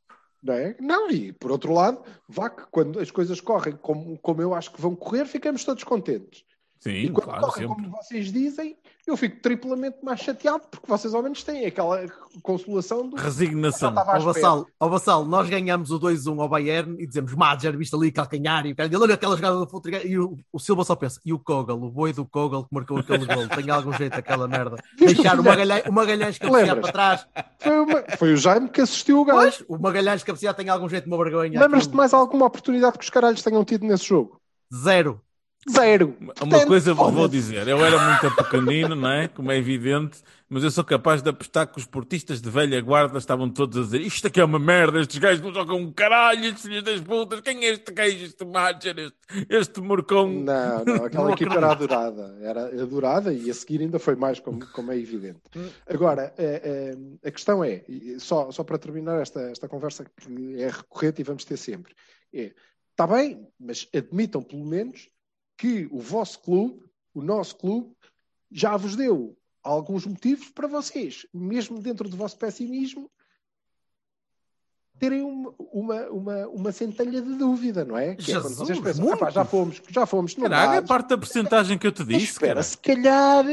Não, é? não, e por outro lado, vá que quando as coisas correm como, como eu acho que vão correr, ficamos todos contentes. Sim, E quando claro, correm sempre. como vocês dizem, eu fico triplamente mais chateado porque vocês ao menos têm aquela consolação do. Resignação. espera. Vassal, ó Vassal, nós ganhamos o 2-1 ao Bayern e dizemos Madger, viste ali calcanhar e olha aquela jogada do Fultrigar e o, o Silva só pensa, e o Kogel, o boi do Kogel que marcou aquele gol, tem algum jeito aquela merda. Deixar o Magalhães, o Magalhães cabecear para trás. Foi, uma- foi o Jaime que assistiu o gajo. Pois, o Magalhães cabecear tem algum jeito, uma vergonha. Lembras-te mais alguma oportunidade que os caralhos tenham tido nesse jogo? Zero. Zero. Uma Portanto, coisa vou olha, dizer, eu era muito pequenino, não é? Como é evidente, mas eu sou capaz de apostar que os portistas de velha guarda estavam todos a dizer isto aqui é uma merda, estes gajos não jogam um caralho, estes filhos das putas, quem é este gajo, este Madger, este, este morcão? Não, não, aquela equipa era adorada. Era adorada e a seguir ainda foi mais, como, como é evidente. Agora, eh, eh, a questão é, só, só para terminar esta, esta conversa que é recorrente e vamos ter sempre, é, está bem, mas admitam pelo menos que o vosso clube, o nosso clube, já vos deu alguns motivos para vocês, mesmo dentro do vosso pessimismo, terem uma, uma, uma, uma centelha de dúvida, não é? Que é quando Jesus, vocês pensam, muito. "Epá, já fomos, já fomos, não Caralho, é parte da porcentagem que eu te Mas disse, espera, cara. se calhar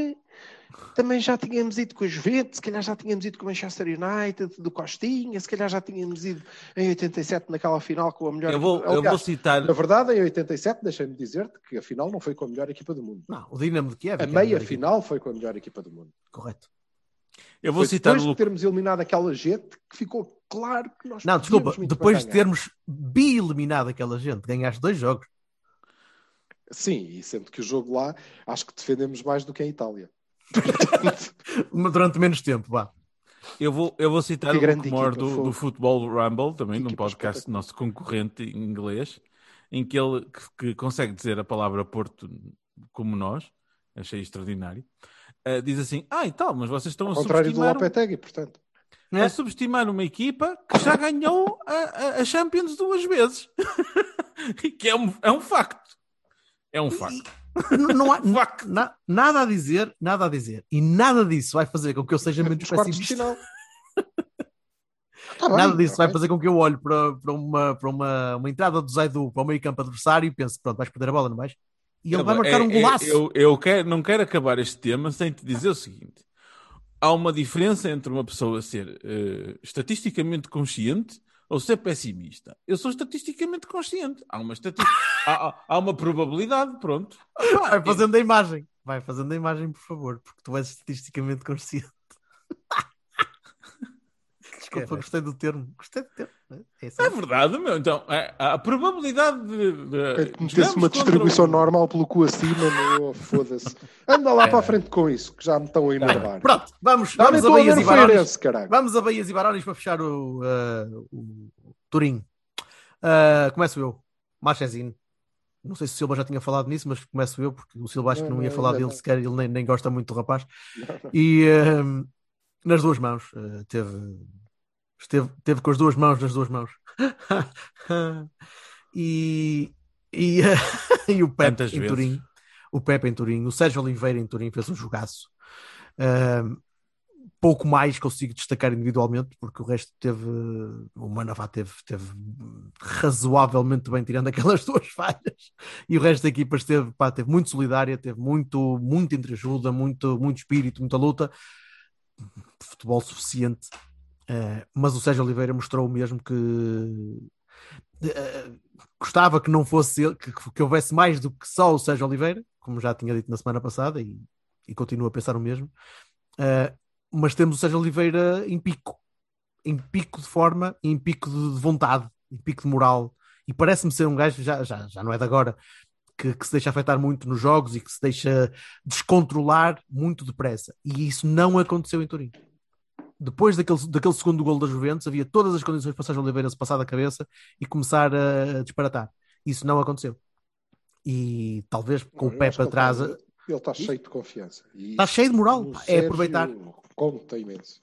também já tínhamos ido com a Juventus, se calhar já tínhamos ido com o Manchester United, do Costinha, se calhar já tínhamos ido em 87 naquela final com a melhor Eu vou, equipa. eu vou Aliás, citar, Na verdade, em 87, deixa-me dizer-te que a final não foi com a melhor equipa do mundo. Não, o Dinamo de Kiev. A que era meia melhor final foi com a melhor equipa do mundo. Correto. eu vou Foi citar depois de termos eliminado aquela gente que ficou claro que nós Não, desculpa, depois de termos bi-eliminado aquela gente, ganhaste dois jogos. Sim, e sendo que o jogo lá, acho que defendemos mais do que em Itália. Durante menos tempo, vá. Eu vou, eu vou citar Que o equipa, do, do Futebol Rumble, também Que num podcast espetacular. nosso concorrente em inglês, em que ele que, que consegue dizer a palavra Porto como nós, achei extraordinário. Ah, diz assim: Ah, e tal, mas vocês estão Ao a contrário do subestimar, Lopetegui, portanto. a subestimar uma equipa que já ganhou a, a- a Champions duas vezes. E que é um, é um facto. É um facto. Não há na- nada a dizer, nada a dizer. E nada disso vai fazer com que eu seja menos pessimista. final. Tá bem, Nada disso vai ok. fazer com que eu olhe para, para, uma, para uma, uma entrada do Zaidu para o meio campo adversário e pense, pronto, vais perder a bola, não vais? E ele vai É, marcar um é, golaço. eu eu quero, não quero acabar este tema sem te dizer o seguinte: há uma diferença entre uma pessoa ser eh, estatisticamente consciente ou ser pessimista. Eu sou estatisticamente consciente. Há uma, estati- há, há- há uma probabilidade, pronto. Vai fazendo a imagem. Vai fazendo a imagem, por favor, porque tu és estatisticamente consciente. Desculpa, gostei do termo. Gostei do termo. É assim. É verdade, meu. Então, é- a probabilidade de. de É que metesse uma distribuição o- normal pelo cu acima, meu, foda-se. Anda lá para a frente com isso, que já me estão a enervar. Pronto, vamos, Já vamos a a Bahias e Barões. Vamos a Bahias e Barões para fechar o, uh, o Turim. Uh, começo eu. Marchesino. Não sei se o Silva já tinha falado nisso, mas começo eu, porque o Silva acho que Não, não ia não, falar dele sequer, ele nem, nem gosta muito do rapaz. E um, nas duas mãos, uh, teve, esteve, teve com as duas mãos nas duas mãos. e, e, e o Pepe Tantas em vezes. Turim. O Pepe em Turim. O Sérgio Oliveira em Turim fez um jogaço. Um, pouco mais consigo destacar individualmente, porque o resto teve. O Manavá teve, teve razoavelmente bem, tirando aquelas duas falhas, e o resto da equipa esteve, pá, teve muito solidária, teve muito, muito entreajuda, muito, muito espírito, muita luta, futebol suficiente. Eh, mas o Sérgio Oliveira mostrou mesmo que eh, gostava que não fosse ele, que, que houvesse mais do que só o Sérgio Oliveira, como já tinha dito na semana passada, e, e continuo a pensar o mesmo. Eh, mas temos o Sérgio Oliveira em pico, em pico de forma, em pico de vontade, em pico de moral. E parece-me ser um gajo, já, já, já não é de agora, que, que se deixa afetar muito nos jogos e que se deixa descontrolar muito depressa. E isso não aconteceu em Turim. Depois daquele, daquele segundo gol da Juventus, havia todas as condições para o Sérgio Oliveira se passar da cabeça e começar a disparatar. Isso não aconteceu. E talvez com Não, o pé para trás. Ele está cheio de confiança. E Está cheio de moral. É Sérgio aproveitar. Conta imenso.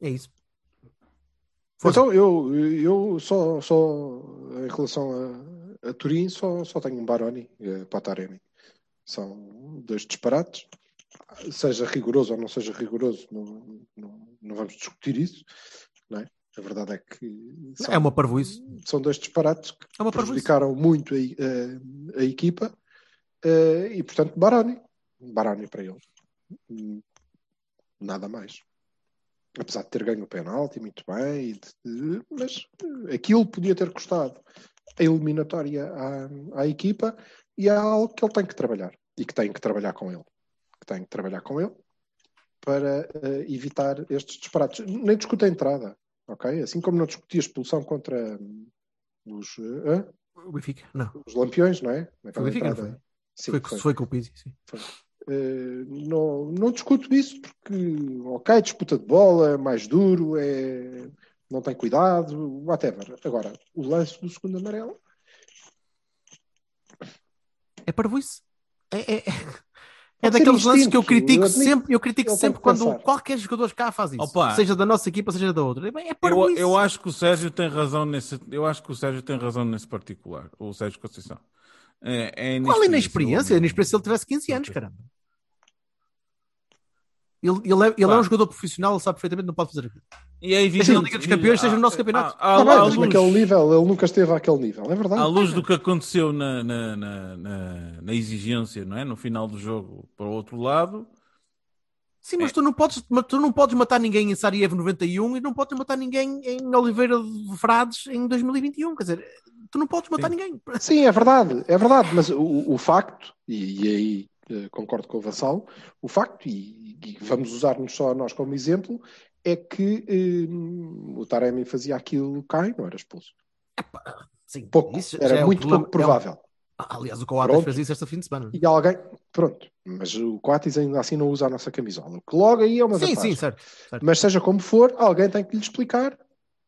É isso. Força. Então, eu, eu só, só em relação a, a Turim, só, só tenho um Baroni e a Pataremi. São dois disparates. Seja rigoroso ou não seja rigoroso, não, não, não vamos discutir isso. Não é? A verdade é que são, É uma parvoíce. são dois disparates que É prejudicaram muito a, a- a equipa. Eh, e portanto, Baroni. Baroni para ele. Nada mais. Apesar de ter ganho o penalti, muito bem, de- mas aquilo podia ter custado a eliminatória à, à equipa e é algo que ele tem que trabalhar e que tem que trabalhar com ele. Tem que trabalhar com ele para eh, evitar estes disparates. Nem discute a entrada, ok? Assim como não discuti a expulsão contra hum, os, hã? O Benfica, não. os lampiões, não é? Foi o Naquela Benfica, não foi? Sim, foi, foi. foi com o Pizzi, sim. Eh, não, não discuto isso porque, ok, disputa de bola, é mais duro, é, não tem cuidado, whatever. Agora, o lance do segundo amarelo, É parvoíce. É, é, é, é daqueles lances que eu critico eu admito. sempre, eu critico tem sempre quando pensar. qualquer jogador cá faz isso. Opa. Seja da nossa equipa, seja da outra. É Eu, eu acho que o Sérgio tem razão nesse. Eu acho que o Sérgio tem razão nesse particular. O Sérgio Conceição. É, é Qual é na experiência? Na experiência se ele tivesse 15 anos, caramba. Ele, ele, é, ele é um jogador profissional, ele sabe perfeitamente que não pode fazer aquilo. E é Seja evidente. na Liga dos Campeões, seja no nosso campeonato. À, ah, luz, naquele nível, ele nunca esteve àquele nível, é verdade. à luz do que aconteceu na, na, na, na- na exigência, não é? No final do jogo, para o outro lado. Sim, mas tu não podes, mas tu não podes matar ninguém em Sarajevo 91 e não podes matar ninguém em Oliveira de Frades em 2021. Quer dizer, tu não podes matar Sim. ninguém. Sim, é verdade, é verdade, mas o, o facto, e, e aí concordo com o Vassal, o facto, e, e vamos usar-nos só a nós como exemplo, é que eh, o Taremi fazia aquilo cá e não era expulso. Sim, Pouco, era é muito pouco provável. Aliás, o Coates fez isso esta fim de semana. E alguém, pronto, mas o Coates ainda assim não usa a nossa camisola, o que logo aí é uma Sim, vantagem. sim, certo. certo. Mas seja como for, alguém tem que lhe explicar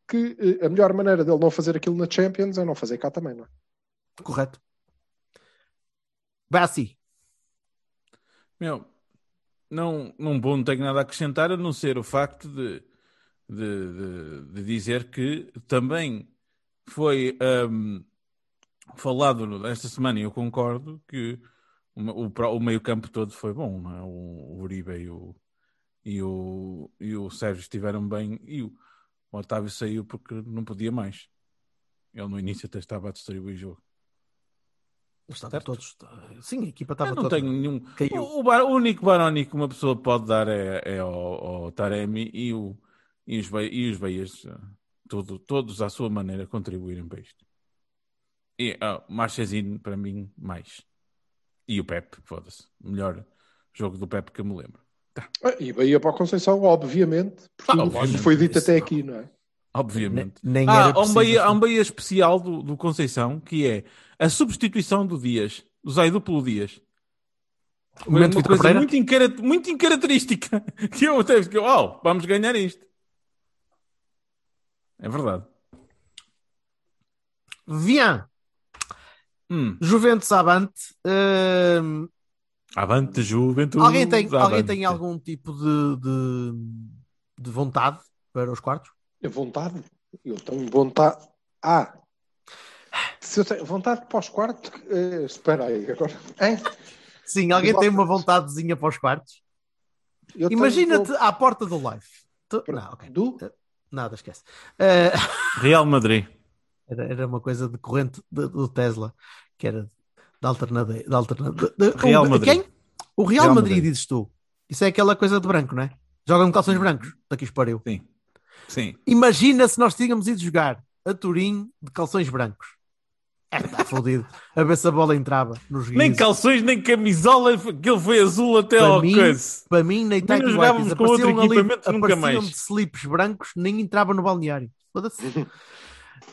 que eh, a melhor maneira dele não fazer aquilo na Champions é não fazer cá também, não é? Correto. Bassi. Meu, não, não, bom, não tenho nada a acrescentar a não ser o facto de, de, de, de dizer que também foi hum, falado esta semana, e eu concordo, que o, o, o meio-campo todo foi bom, é? O, o Uribe e o, e, o, e o Sérgio estiveram bem, e o, o Otávio saiu porque não podia mais. Ele no início até estava a distribuir jogo. Estavam Certo. todos. Sim, a equipa estava Eu não toda. tenho nenhum. Caiu. O, o, bar- o único Baroni que uma pessoa pode dar é, é ao, ao Taremi e, o, e os, e os Beias, eh, tudo, todos à sua maneira contribuírem para isto. E ah, o Marchesino, para mim, mais. E o Pepe, foda-se. Melhor jogo do Pepe que eu me lembro. Ah, E Bahia para a Conceição, obviamente, por Ah, obviamente, foi dito até aqui, não é? Obviamente. Nem Ah, há um, Bahia, há um Bahia especial do, do Conceição que é a substituição do Dias, do Zaidu pelo Dias. Uma coisa muito, incara- muito incaracterística. Que eu até que eu, oh, vamos ganhar isto. É verdade. Vian. Hum. Juventus Avante. Hum, Avante, juventude. alguém, tem, alguém tem algum tipo de, de, de vontade para os quartos? A vontade. Eu tenho vontade. Ah! Se eu tenho vontade para os quartos. eh, espera aí, agora. Hein? Sim, alguém Igual- tem uma vontadezinha para os quartos? Imagina-te à porta do live. Tu- Não, ok. Do? Nada, esquece. Eh, Real Madrid. era, era uma coisa decorrente de- do Tesla, que era da alternada. Da alternada de- de- Real o, Madrid. Quem? O Real, Real Madrid, Madrid. dizes tu. Isso é aquela coisa de branco, não é? Jogam com calções brancos. Daqui espariu. Sim. Sim. Imagina se nós tínhamos ido jogar a Turim de calções brancos. É, está fodido. A ver se a bola entrava nos Nem guizos. calções, nem camisola, aquele foi azul até Para ao mim, coisa. Para mim, nem Nem Tight jogávamos com outro ali- equipamento nunca mais. de slips brancos, nem entrava no balneário. Foda-se.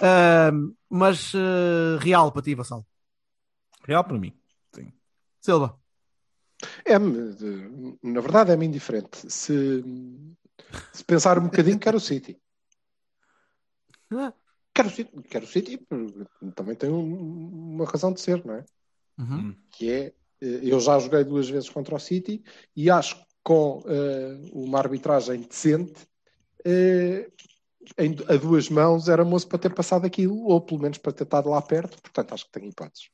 Ahm, mas eh, real para ti, Vassal. Real para mim. Sim. Silva. De- na verdade, é-me indiferente. Se, se pensar um bocadinho, quero o City. Ah, Quero o City, quero o City porque também tem um- uma razão de ser, não é? uhum. Que é, eh, eu já joguei duas vezes contra o City e acho que com eh, uma arbitragem decente, eh, em- a duas mãos era moço para ter passado aquilo, ou pelo menos para ter estado lá perto, portanto acho que tem hipóteses.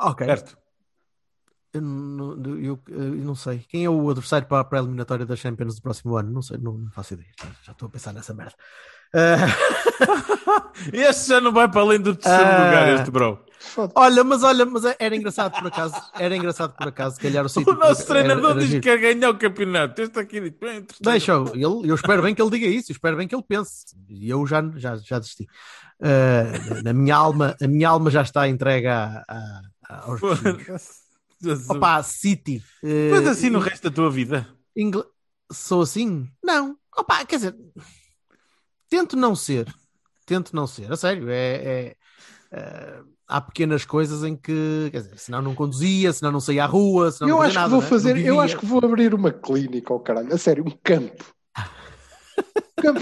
Ok. Certo. Eu, não- eu- eu não sei. Quem é o adversário para a pré-eliminatória da Champions do próximo ano? Não sei, não, não faço ideia. Já, já estou a pensar nessa merda. Ah, Este já não vai para além do terceiro Ah. lugar, este bro. Olha, mas olha, mas era engraçado por acaso. Era engraçado por acaso. Calhar o sítio. O nosso era- treinador era diz giro. que quer ganhar o campeonato. Este aqui diz. Deixa, ele, eu espero bem que ele diga isso, eu espero bem que ele pense. E eu já, já, já desisti. Ah, na minha alma, a minha alma já está entregue a, a- a- aos. Opa, City. eh, Mas assim no resto da tua vida. Ingl- Sou assim? Não. Opa, quer dizer, tento não ser. Tento não ser. A sério, é. é, eh, há pequenas coisas em que, quer dizer, senão não conduzia, senão não saía à rua, senão Eu não acho fazia que nada, vou né? fazer, eu acho que vou abrir uma clínica ao caralho, a sério, um campo. campo.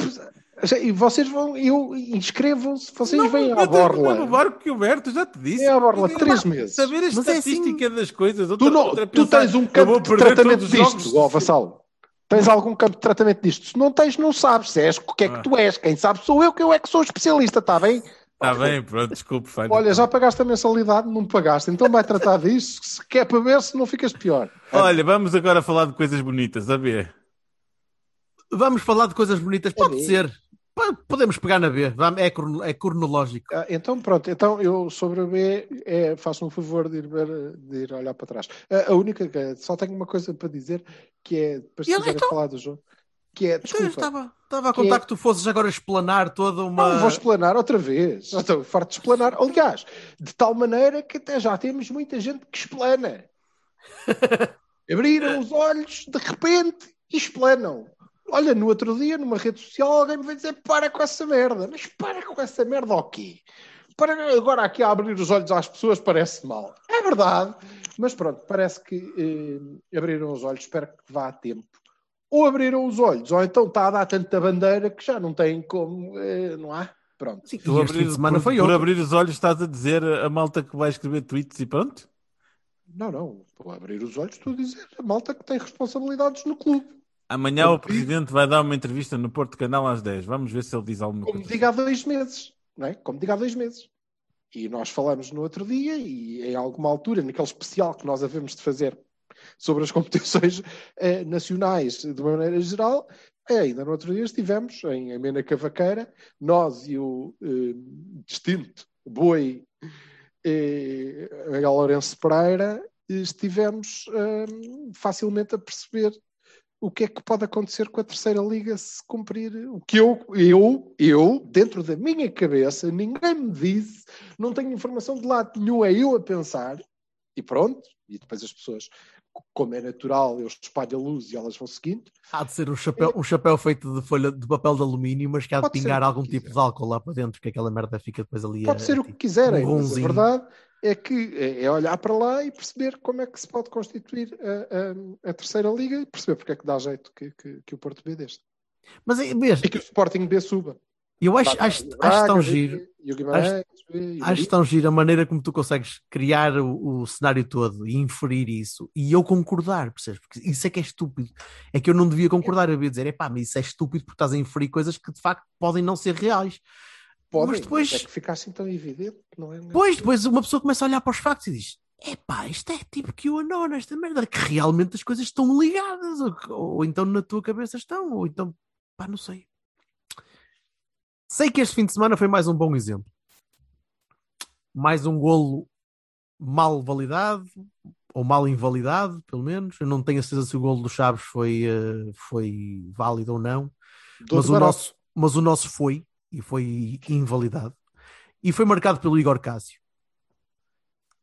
E vocês vão, eu inscrevam-se, vocês vêm à borla. barco que o Berto, já te disse. Vem à borla, três meses. Saber a Mas é assim- estatística das coisas. Tu, Outra, não, outra é tu pensar, tens um campo de tratamento disto, ó Vassalo. Tens algum campo de tratamento disto? Se não tens, não sabes. Se és, o que é que Ah. tu és? Quem sabe sou eu, que eu é que sou especialista, está bem? Está bem, pronto, desculpe, falha. Olha, já pagaste a mensalidade? Não pagaste. Então vai tratar disso, se quer para ver se não ficas pior. Olha, vamos agora falar de coisas bonitas, a ver. Vamos falar de coisas bonitas, pode bem. ser. Po- Podemos pegar na B, é, é cronológico. Ah, então pronto, então eu sobre a B é, faço um favor de ir, ver, de ir olhar para trás. A, a única que só tenho uma coisa para dizer que é para se então? falar do jogo, que é Então, eu desculpa. estava, estava a Que contar é- que tu fosses agora explanar toda uma. Não vou explanar outra vez. Já estou farto de explanar. Aliás, de tal maneira que até já temos muita gente que explana. Abriram os olhos de repente e explanam. Olha, no outro dia, numa rede social, alguém me veio dizer: para com essa merda. Mas para com essa merda o quê? Para agora aqui a abrir os olhos às pessoas parece mal. É verdade. Mas pronto, parece que eh, abriram os olhos. Espero que vá a tempo. Ou abriram os olhos, ou então está a dar tanta bandeira que já não tem como. eh, não há? Pronto. Sim, Tu abrir, semana por, foi por abrir os olhos estás a dizer a malta que vai escrever tweets e pronto? Não, não. Vou abrir os olhos, estou a dizer. A malta que tem responsabilidades no clube. Amanhã o presidente vai dar uma entrevista no Porto Canal às 10. Vamos ver se ele diz alguma Como coisa. diga há dois meses. Não é? Como diga há dois meses. E nós falamos no outro dia e em alguma altura, naquele especial que nós havemos de fazer sobre as competições eh, nacionais de uma maneira geral, eh, ainda no outro dia estivemos em Amena Cavaqueira, nós e o eh, distinto Boi eh, Miguel Lourenço Pereira, eh, estivemos eh, facilmente a perceber o que é que pode acontecer com a terceira liga se cumprir o que eu, eu, eu, dentro da minha cabeça, ninguém me disse, não tenho informação de lado nenhum, é eu a pensar, e pronto, e depois as pessoas, como é natural, eu espalho a luz e elas vão seguindo. Há de ser um chapéu, um chapéu feito de folha de papel de alumínio, mas que há de pingar algum tipo quiser. de álcool lá para dentro, que aquela merda fica depois ali. Pode a- ser o tipo, que quiserem, um mas a ronzinho. verdade é que é é olhar para lá e perceber como é que se pode constituir a, a- a terceira liga e perceber porque é que dá jeito que, que- que o Porto B deste. Mas é, vês, E que o Sporting B suba. eu acho, Braga, acho, acho tão giro. E o Guimarães, B, e o Acho tão giro a maneira como tu consegues criar o, o cenário todo e inferir isso e eu concordar, percebes? Porque isso é que é estúpido. É que eu não devia concordar, eu devia dizer, epá, mas isso é estúpido porque estás a inferir coisas que de facto podem não ser reais. Podem, mas depois- é que fica assim tão evidente, não é? Pois, depois uma pessoa começa a olhar para os factos e diz: epá, isto é tipo que o anona, esta merda, que realmente as coisas estão ligadas, ou, ou então na tua cabeça estão, ou então, pá, não sei. Sei que este fim de semana foi mais um bom exemplo. Mais um golo mal validado, ou mal invalidado, pelo menos. Eu não tenho a certeza se o golo do Chaves foi, eh, foi válido ou não mas o, nosso, mas o nosso foi, e foi invalidado, e foi marcado pelo Igor Cássio,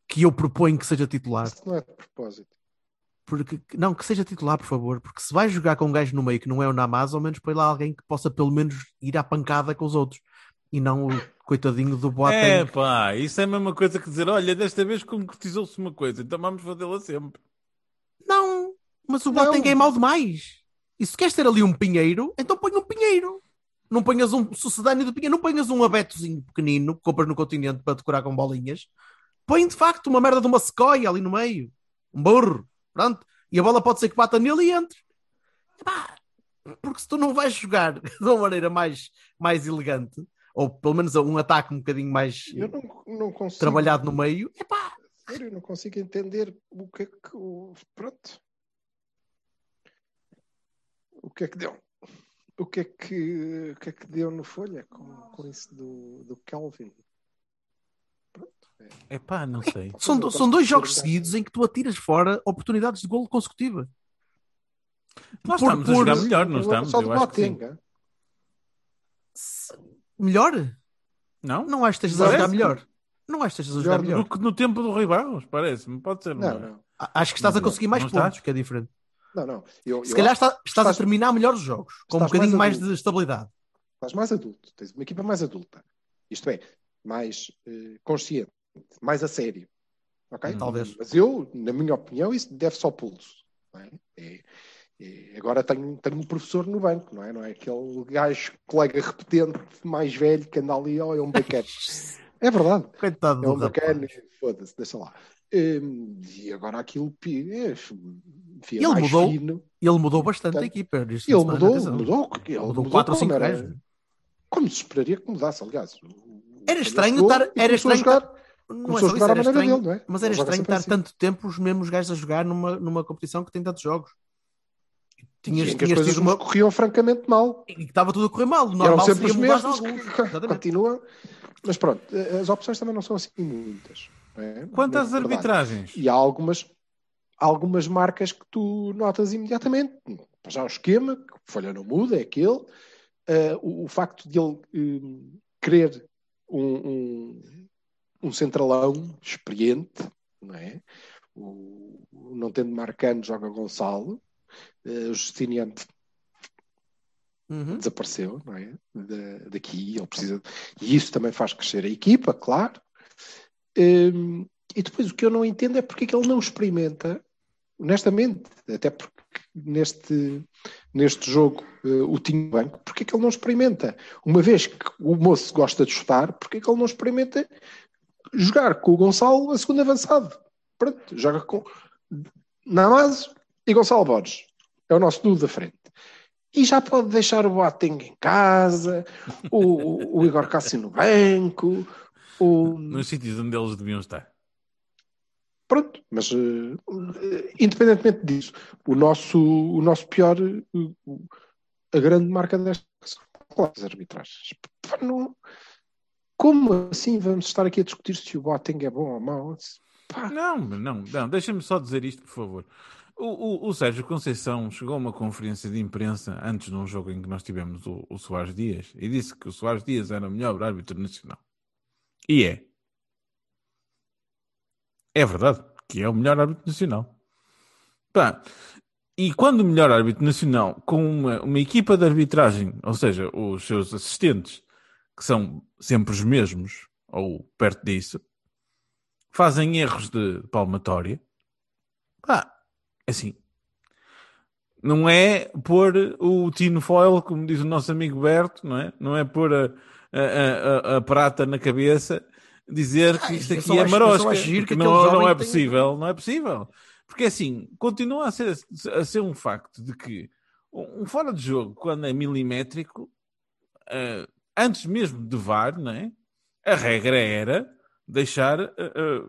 que eu proponho que seja titular. Isso não é de propósito. Porque, não, que seja titular, por favor, porque se vai jogar com um gajo no meio que não é o Namaz, ao menos põe lá alguém que possa pelo menos ir à pancada com os outros. E não o coitadinho do É Boateng. pá, isso é a mesma coisa que dizer: olha, desta vez concretizou-se uma coisa, então vamos fazê-la sempre. Não, mas o Não. Boateng é mau demais. E se queres ter ali um pinheiro, então põe um pinheiro. Não ponhas um sucedâneo do pinheiro, não ponhas um abetozinho pequenino que compras no continente para decorar com bolinhas. Põe de facto uma merda de uma sequoia ali no meio. Um burro. Pronto. E a bola pode ser que bata nele e entre. Epá, porque se tu não vais jogar de uma maneira mais, mais elegante, ou pelo menos um ataque um bocadinho mais Eu não, não consigo. trabalhado no meio, epá, Sério, não consigo entender o que é que. o- Pronto. O que é que deu? O que é que, o que, é que deu no Folha com, com isso do, do Kelvin? Pronto. É. Pá, não sei. São, são dois jogos seguidos em que tu atiras fora oportunidades de golo consecutiva. Nós Por- estamos a por- jogar melhor, não estamos? Só Eu acho que sim. Boateng, Se- Melhor? Não? Não acho que estejas a jogar melhor. Não acho que estejas a jogar Melhor. Do que no tempo do Rui Barros, parece-me. Pode ser. Não, não. A- Acho que estás a conseguir mais Não pontos, estás? que é diferente. Não, não. Eu, Se eu calhar está- estás a estás- terminar melhor os jogos, com um bocadinho mais mais de estabilidade. estás mais adulto, tens uma equipa mais adulta. Isto é, mais eh, consciente, mais a sério. Ok? Talvez. Mas eu, na minha opinião, isso deve-se ao pulso. é? É- é- agora tenho, tenho um professor no banco, não é? Não é aquele gajo, colega repetente, mais velho, que anda ali, oh, é um bacana. é verdade. Coitado É um bacana, foda-se, deixa lá. Hum, e agora aquilo é, é Ele mudou. fino. Ele mudou bastante a equipa. este Ele mudou, atenção. mudou, ele Mudou mudou quatro ou como cinco era- gajos. como se esperaria que mudasse, aliás. Era estranho estar- e era estranho jogar- Não é só isso, era estranho, dele, não é? mas era estranho estar assim. tanto tempo os mesmos gajos a jogar numa, numa competição que tem tantos jogos. Tinhas, Sim, que as tinhas coisas uma. corriam francamente mal. E que estava tudo a correr mal. O Eram Normal sempre seria os mesmos que continuam. Mas pronto, eh, as opções também não são assim muitas. É? Às verdade. arbitragens? E há algumas, algumas marcas que tu notas imediatamente. Já o esquema, que folha não muda, é aquele. Eh, o, o facto de ele eh, querer um, um, um centralão experiente, não é? O, não tendo Marcano, joga Gonçalo. Eh, o Justiniano Uhum. desapareceu, não é? Da- daqui, ele precisa. E isso também faz crescer a equipa, claro. Hum, e depois o que eu não entendo é porque é que ele não experimenta, honestamente, até porque neste, neste jogo eh, o Tinho Banco, porque é que ele não experimenta? Uma vez que o moço gosta de chutar, porque é que ele não experimenta jogar com o Gonçalo a segundo avançado? Pronto, joga com Namazo e Gonçalo Borges. É o nosso duo da frente. E já pode deixar o Boateng em casa, o- o Igor Cássio no banco, o... Nos sítios onde eles deviam estar. Pronto, mas eh, independentemente disso, o nosso, o nosso pior, o- a grande marca desta as arbitragens. Não- como assim vamos estar aqui a discutir se o Boateng é bom ou mau? Pá, Não, não, não. Deixa-me só dizer isto, por favor. O, o- o Sérgio Conceição chegou a uma conferência de imprensa antes de um jogo em que nós tivemos o, o Soares Dias e disse que o Soares Dias era o melhor árbitro nacional. E é. É verdade que é o melhor árbitro nacional. Pá, e quando o melhor árbitro nacional, com uma, uma equipa de arbitragem, ou seja, os seus assistentes, que são sempre os mesmos, ou perto disso, fazem erros de palmatória, pá, assim, não é pôr o tino foil, como diz o nosso amigo Berto, não é? Não é pôr a, a, a- a prata na cabeça, dizer que Ah, isto aqui é acho- marosca, que não, é tem- possível, não é possível. Porque assim, continua a ser, a ser um facto de que um fora de jogo, quando é milimétrico, eh, antes mesmo de VAR, não é? a regra era deixar eh,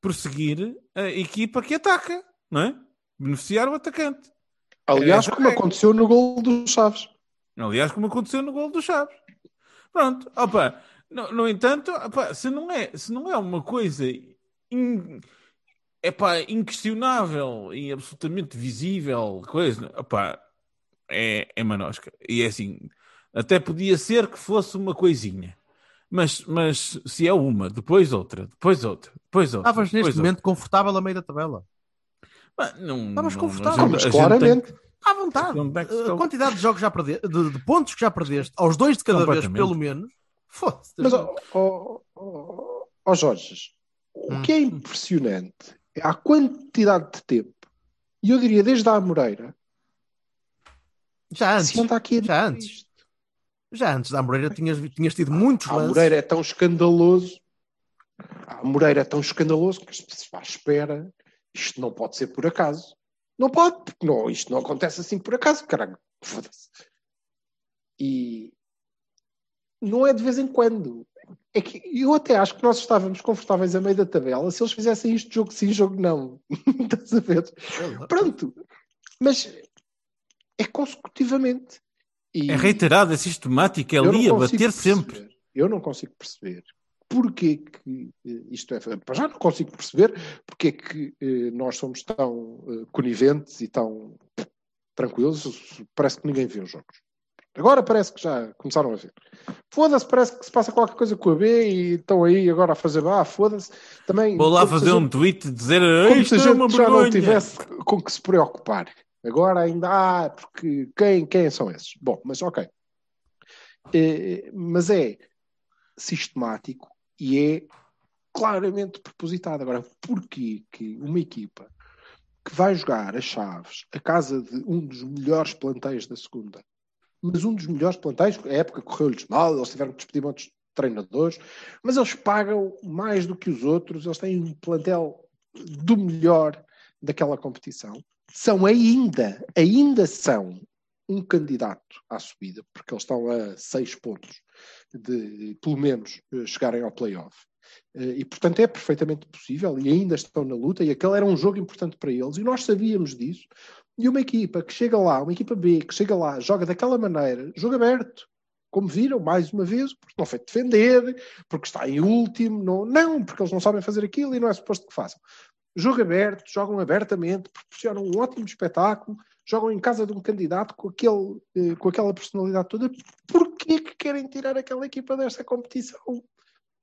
prosseguir a equipa que ataca, não é? Beneficiar o atacante. aliás, é, como aconteceu no gol dos Chaves. Aliás, como aconteceu no gol do Chaves. Pronto, opa, no, no entanto, opa, se, não é, se não é uma coisa in, epá, inquestionável e absolutamente visível, coisa, opa, é, é manosca. E é assim, até podia ser que fosse uma coisinha. Mas, mas se é uma, depois outra, depois outra, depois outra. Estavas neste outra. momento confortável a meio da tabela. Pá, não- Estavas não- confortável. Mas tem claramente, que- À vontade. Onde é que A quantidade de jogos já perdeste, de, de pontos que já perdeste, aos dois de cada vez, pelo menos. Foda-se. Mas, ó ó- ó- ó Jorge, o Hum. que é impressionante é a quantidade de tempo, e eu diria desde a Amoreira, já antes. aqui a já antes. isto. Já antes da Moreira tinhas, tinhas tido muitos A lances. Amoreira é tão escandaloso, a Moreira é tão escandaloso que se espera, isto não pode ser por acaso. Não pode, porque não, isto não acontece assim por acaso, caralho. Foda-se. E não é de vez em quando. é que eu até acho que nós estávamos confortáveis a meio da tabela se eles fizessem isto jogo sim, jogo não. Estás a ver? Pronto. Mas é consecutivamente. E É reiterado, é sistemático, é ali a bater perceber- sempre. Eu não consigo perceber porque que eh, isto é. Para já não consigo perceber porque é que eh, nós somos tão eh, coniventes e tão tranquilos. Parece que ninguém vê os jogos. Agora parece que já começaram a ver. Foda-se, parece que se passa qualquer coisa com a B e estão aí agora a fazer. Ah, foda-se. Também. Vou lá fazer um gente- tweet e dizer como se a é gente já não tivesse com que se preocupar. Agora ainda há, porque quem, quem são esses? Bom, mas ok. Eh, mas é sistemático e é claramente propositado. Agora, porquê que uma equipa que vai jogar as chaves a casa de um dos melhores plantéis da segunda, mas um dos melhores plantéis, a época correu-lhes mal, eles tiveram que despedir muitos treinadores, mas eles pagam mais do que os outros, eles têm um plantel do melhor daquela competição. São ainda, ainda são um candidato à subida, porque eles estão a seis pontos de, pelo menos, eh, chegarem ao playoff. Eh, E, portanto, é perfeitamente possível e ainda estão na luta. E aquele era um jogo importante para eles e nós sabíamos disso. E uma equipa que chega lá, uma equipa B que chega lá, joga daquela maneira, jogo aberto, como viram, mais uma vez, porque não foi defender, porque está em último, não, não, porque eles não sabem fazer aquilo e não é suposto que façam. Jogo aberto, jogam abertamente, proporcionam um ótimo espetáculo, jogam em casa de um candidato com, aquele, eh, com aquela personalidade toda. Porquê que querem tirar aquela equipa desta competição?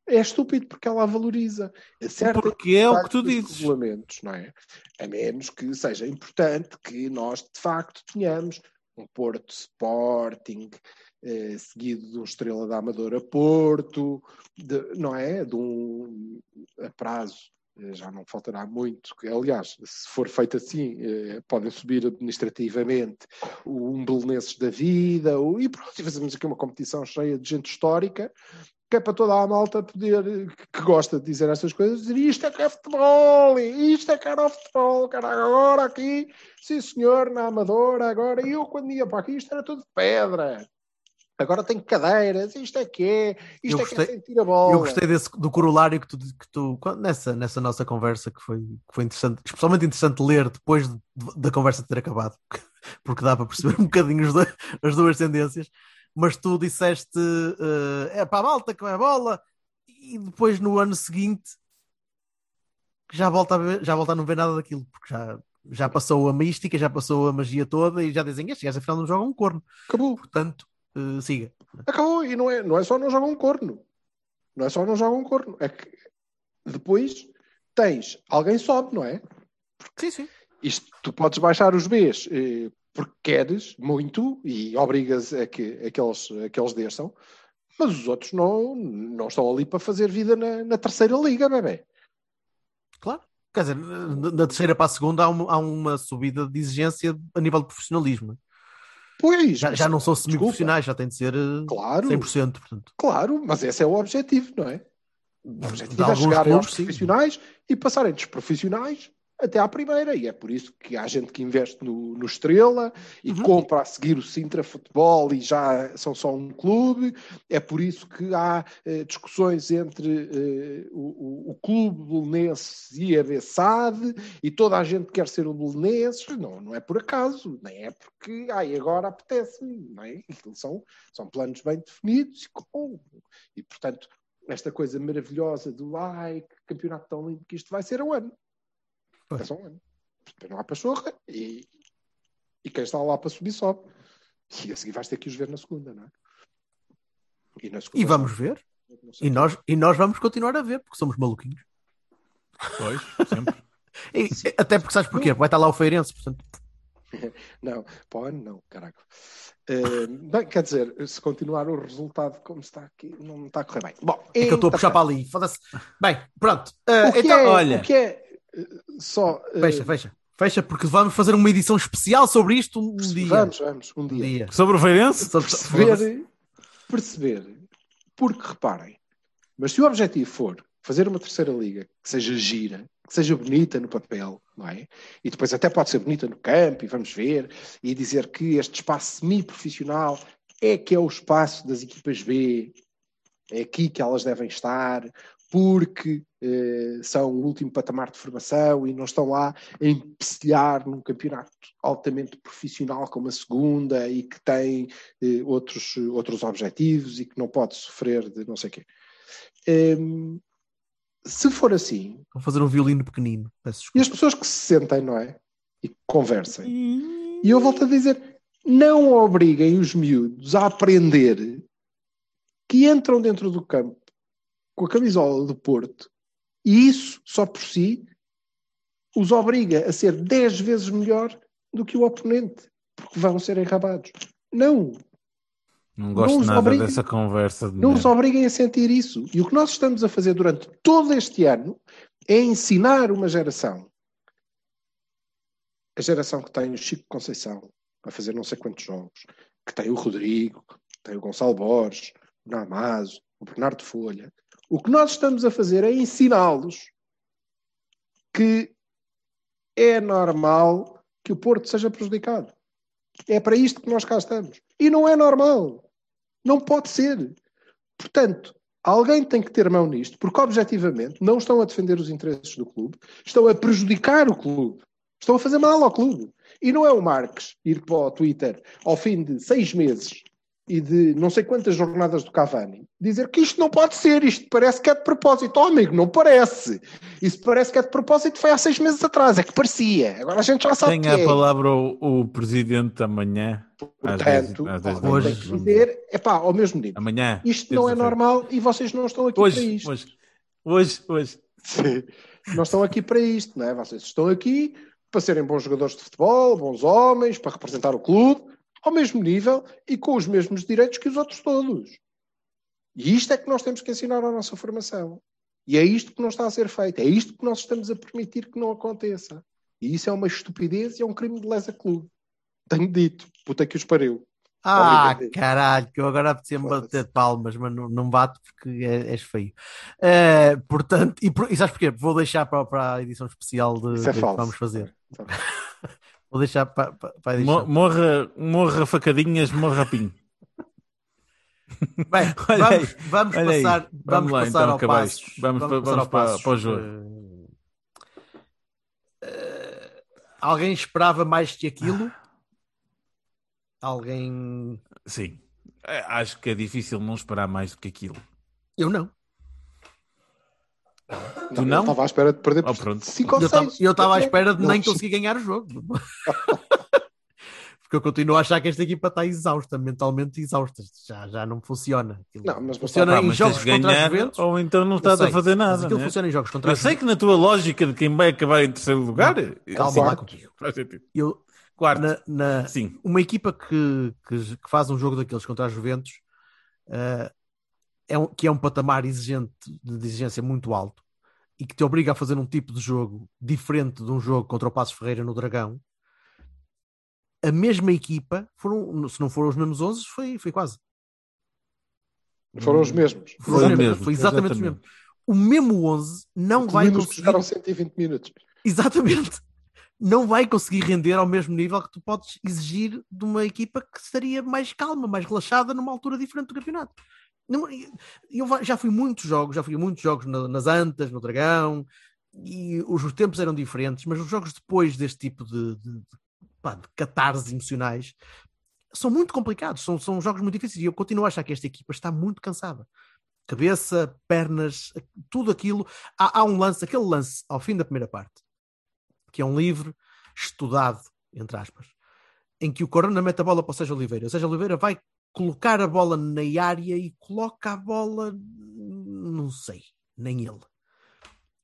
É estúpido porque ela valoriza. Acerta Porque é o que tu dizes. regulamentos, não é? A menos que seja importante que nós, de facto, tenhamos um Porto Sporting, eh, seguido de um Estrela da Amadora Porto, de- não é? De um a prazo, já não faltará muito. Aliás, se for feito assim, eh, podem subir administrativamente um Belenenses da vida, o- e pronto, e fazemos aqui uma competição cheia de gente histórica que é para toda a malta poder, que gosta de dizer estas coisas, dizer isto é que é futebol, isto é que era o futebol, cara, agora aqui, sim senhor, na Amadora, agora, eu quando ia para aqui, isto era tudo pedra. Agora tem cadeiras, isto é que é, isto Eu é que é gostei- sentir a bola. Eu gostei desse, do corolário que tu, que tu nessa, nessa nossa conversa que foi, que foi interessante, especialmente interessante ler depois de- da conversa ter acabado, porque dá para perceber um bocadinho os dois- as duas tendências. Mas tu disseste eh, é para a malta que vai a bola, e depois no ano seguinte já volta a, ver- já volta a não ver nada daquilo, porque já, já passou a mística, já passou a magia toda e já dizem estes gajos afinal não jogam um corno. Acabou, Portanto, eh, siga. acabou, e não é, não é só não jogam um corno. Não é só não jogam um corno, é que depois tens, alguém sobe, não é? Sim, sim. Isto, tu podes baixar os Bs eh, porque queres muito e obrigas a que aqueles, aqueles desçam, mas os outros não, não estão ali para fazer vida na, na terceira liga, bebê. Claro. Quer dizer, na da terceira para a segunda há uma, há uma subida de exigência a nível de profissionalismo. Pois, Já, já não são semi-profissionais, já tem de ser eh, Claro, 100%. Portanto, claro, mas esse é o objetivo, não é? O objetivo de é chegarem aos clubes, sim. profissionais e passarem dos profissionais até à primeira. E é por isso que há gente que investe no, no Estrela e Uhum. compra a seguir o Sintra Futebol e já são só um clube. É por isso que há eh, discussões entre eh, o, o, clube belenense e a BSAD e toda a gente quer ser o belenenses. Não, não é por acaso, nem é porque ai, agora apetece. Não é? São, são planos bem definidos e, com, e portanto esta coisa maravilhosa do ai, que campeonato tão lindo que isto vai ser um ano. Só um ano. Depois não há pachorra e, e quem está lá para subir sobe. E a seguir vais ter que os ver na segunda, não é? E, na segunda e vamos ver. E nós, e nós vamos continuar a ver, porque somos maluquinhos. Pois, sempre. E- até porque sabes porquê? Vai estar lá o Feirense, portanto. Não, para o ano não, caraca. Eh, bem, quer dizer, se continuar o resultado como está aqui, não está a correr bem. Bom, É que eu estou a puxar para ali. Foda-se. Bem, pronto. O que então, é, olha. o que é só. eh, fecha, fecha. Fecha, porque vamos fazer uma edição especial sobre isto um dia. Vamos, vamos, um Um dia. dia. Sobre o Feirense? Perceber, perceber, porque reparem, mas se o objetivo for fazer uma terceira liga que seja gira, que seja bonita no papel, não é? E depois até pode ser bonita no campo, e vamos ver, e dizer que este espaço semi-profissional é que é o espaço das equipas B, é aqui que elas devem estar, porque eh, são o último patamar de formação e não estão lá a empecilhar num campeonato altamente profissional como a segunda e que tem eh, outros, outros objetivos e que não pode sofrer de não sei o quê. Em, se for assim, Vou fazer um violino pequenino. E as pessoas que se sentem, não é? E conversem. E eu volto a dizer: não obriguem os miúdos a aprender que entram dentro do campo com a camisola do Porto e isso, só por si, os obriga a ser 10 vezes melhor do que o oponente, porque vão ser enrabados. Não, Não gosto os nada obriguem- dessa conversa de não os obriguem a sentir isso. E o que nós estamos a fazer durante todo este ano é ensinar uma geração. A geração que tem o Chico Conceição a fazer não sei quantos jogos, que tem o Rodrigo, que tem o Gonçalo Borges, o Namazo, o Bernardo Folha. O que nós estamos a fazer é ensiná-los que é normal que o Porto seja prejudicado. É para isto que nós cá estamos. E não é normal. Não pode ser. Portanto, alguém tem que ter mão nisto, porque objetivamente não estão a defender os interesses do clube, estão a prejudicar o clube, estão a fazer mal ao clube. E não é o Marques ir para o Twitter ao fim de seis meses e de não sei quantas jornadas do Cavani dizer que isto não pode ser, isto parece que é de propósito. Oh, amigo, não parece. Isso parece que é de propósito, foi há seis meses atrás, é que parecia. Agora a gente já sabe Tenha que a é. palavra o, o presidente amanhã. às Portanto, às da alguém noite. tem que dizer, é pá, ao mesmo nível. Amanhã. Isto não é normal e vocês não estão aqui para Hoje, isto. hoje, hoje, hoje. Sim. Não estão aqui para isto, não é? Vocês estão aqui para serem bons jogadores de futebol, bons homens, para representar o clube, ao mesmo nível e com os mesmos direitos que os outros todos. E isto é que nós temos que ensinar à nossa formação. E é isto que não está a ser feito. É isto que nós estamos a permitir que não aconteça. E isso é uma estupidez e é um crime de lesa clube. Tenho dito. Puta que os pariu. Ah, caralho, que eu agora Foda-se. bater palmas, mas não, não bato porque é- és feio. Eh, portanto, e, e sabes porquê? Vou deixar para, para a edição especial de, é que vamos fazer. Tá. Vou deixar para, para, para a Mo- edição. Morra, morra facadinhas, morra pinho. Bem, Olha vamos, vamos olha passar, Vamos vamos lá, passar então, ao. Passos. Vamos para- passar vamos ao para- para o jogo. Eh, eh, alguém esperava mais que aquilo? Alguém. Sim. É, Acho que é difícil não esperar mais do que aquilo. Eu não. Tu eu não? Estava à espera de perder Oh, por pronto. 5 ou Eu estava 6. eu estava à espera de Não, nem conseguir ganhar o jogo. Porque eu continuo a achar que esta equipa está exausta, mentalmente exausta. Já, já não funciona. Aquilo Não, mas- funciona Pá, em mas jogos contra ganhar, os Juventus. ou então não Eu estás a fazer mas nada. aquilo né? funciona em jogos contra Eu sei que na tua lógica de quem vai acabar em terceiro lugar, Calma lá comigo. faz sentido. Eu, Quarto, na, na- sim. uma equipa que, que, que faz um jogo daqueles contra a Juventus eh, é um, que é um patamar exigente, de exigência muito alto e que te obriga a fazer um tipo de jogo diferente de um jogo contra o Passos Ferreira no Dragão. A mesma equipa, foram, se não foram os mesmos 11, foi, foi quase. Foram os mesmos. Foi, Foi exatamente, mesmo, foi exatamente, os mesmos. O mesmo 11 não vai Incluindo os conseguir. jogaram 120 minutos. Exatamente. Não vai conseguir render ao mesmo nível que tu podes exigir de uma equipa que estaria mais calma, mais relaxada numa altura diferente do campeonato. Eu já fui muitos jogos, já fui muitos jogos na- nas Antas, no Dragão, e os os tempos eram diferentes, mas os jogos depois deste tipo de, de, de, pá, de catarses emocionais são muito complicados, são, são jogos muito difíceis, e eu continuo a achar que esta equipa está muito cansada. Cabeça, pernas, tudo aquilo. Há, há um lance, aquele lance ao fim da primeira parte, que é um livre estudado, entre aspas, em que o Corona mete a bola para o Sérgio Oliveira. O Sérgio Oliveira vai colocar a bola na área e coloca a bola, não sei, nem ele.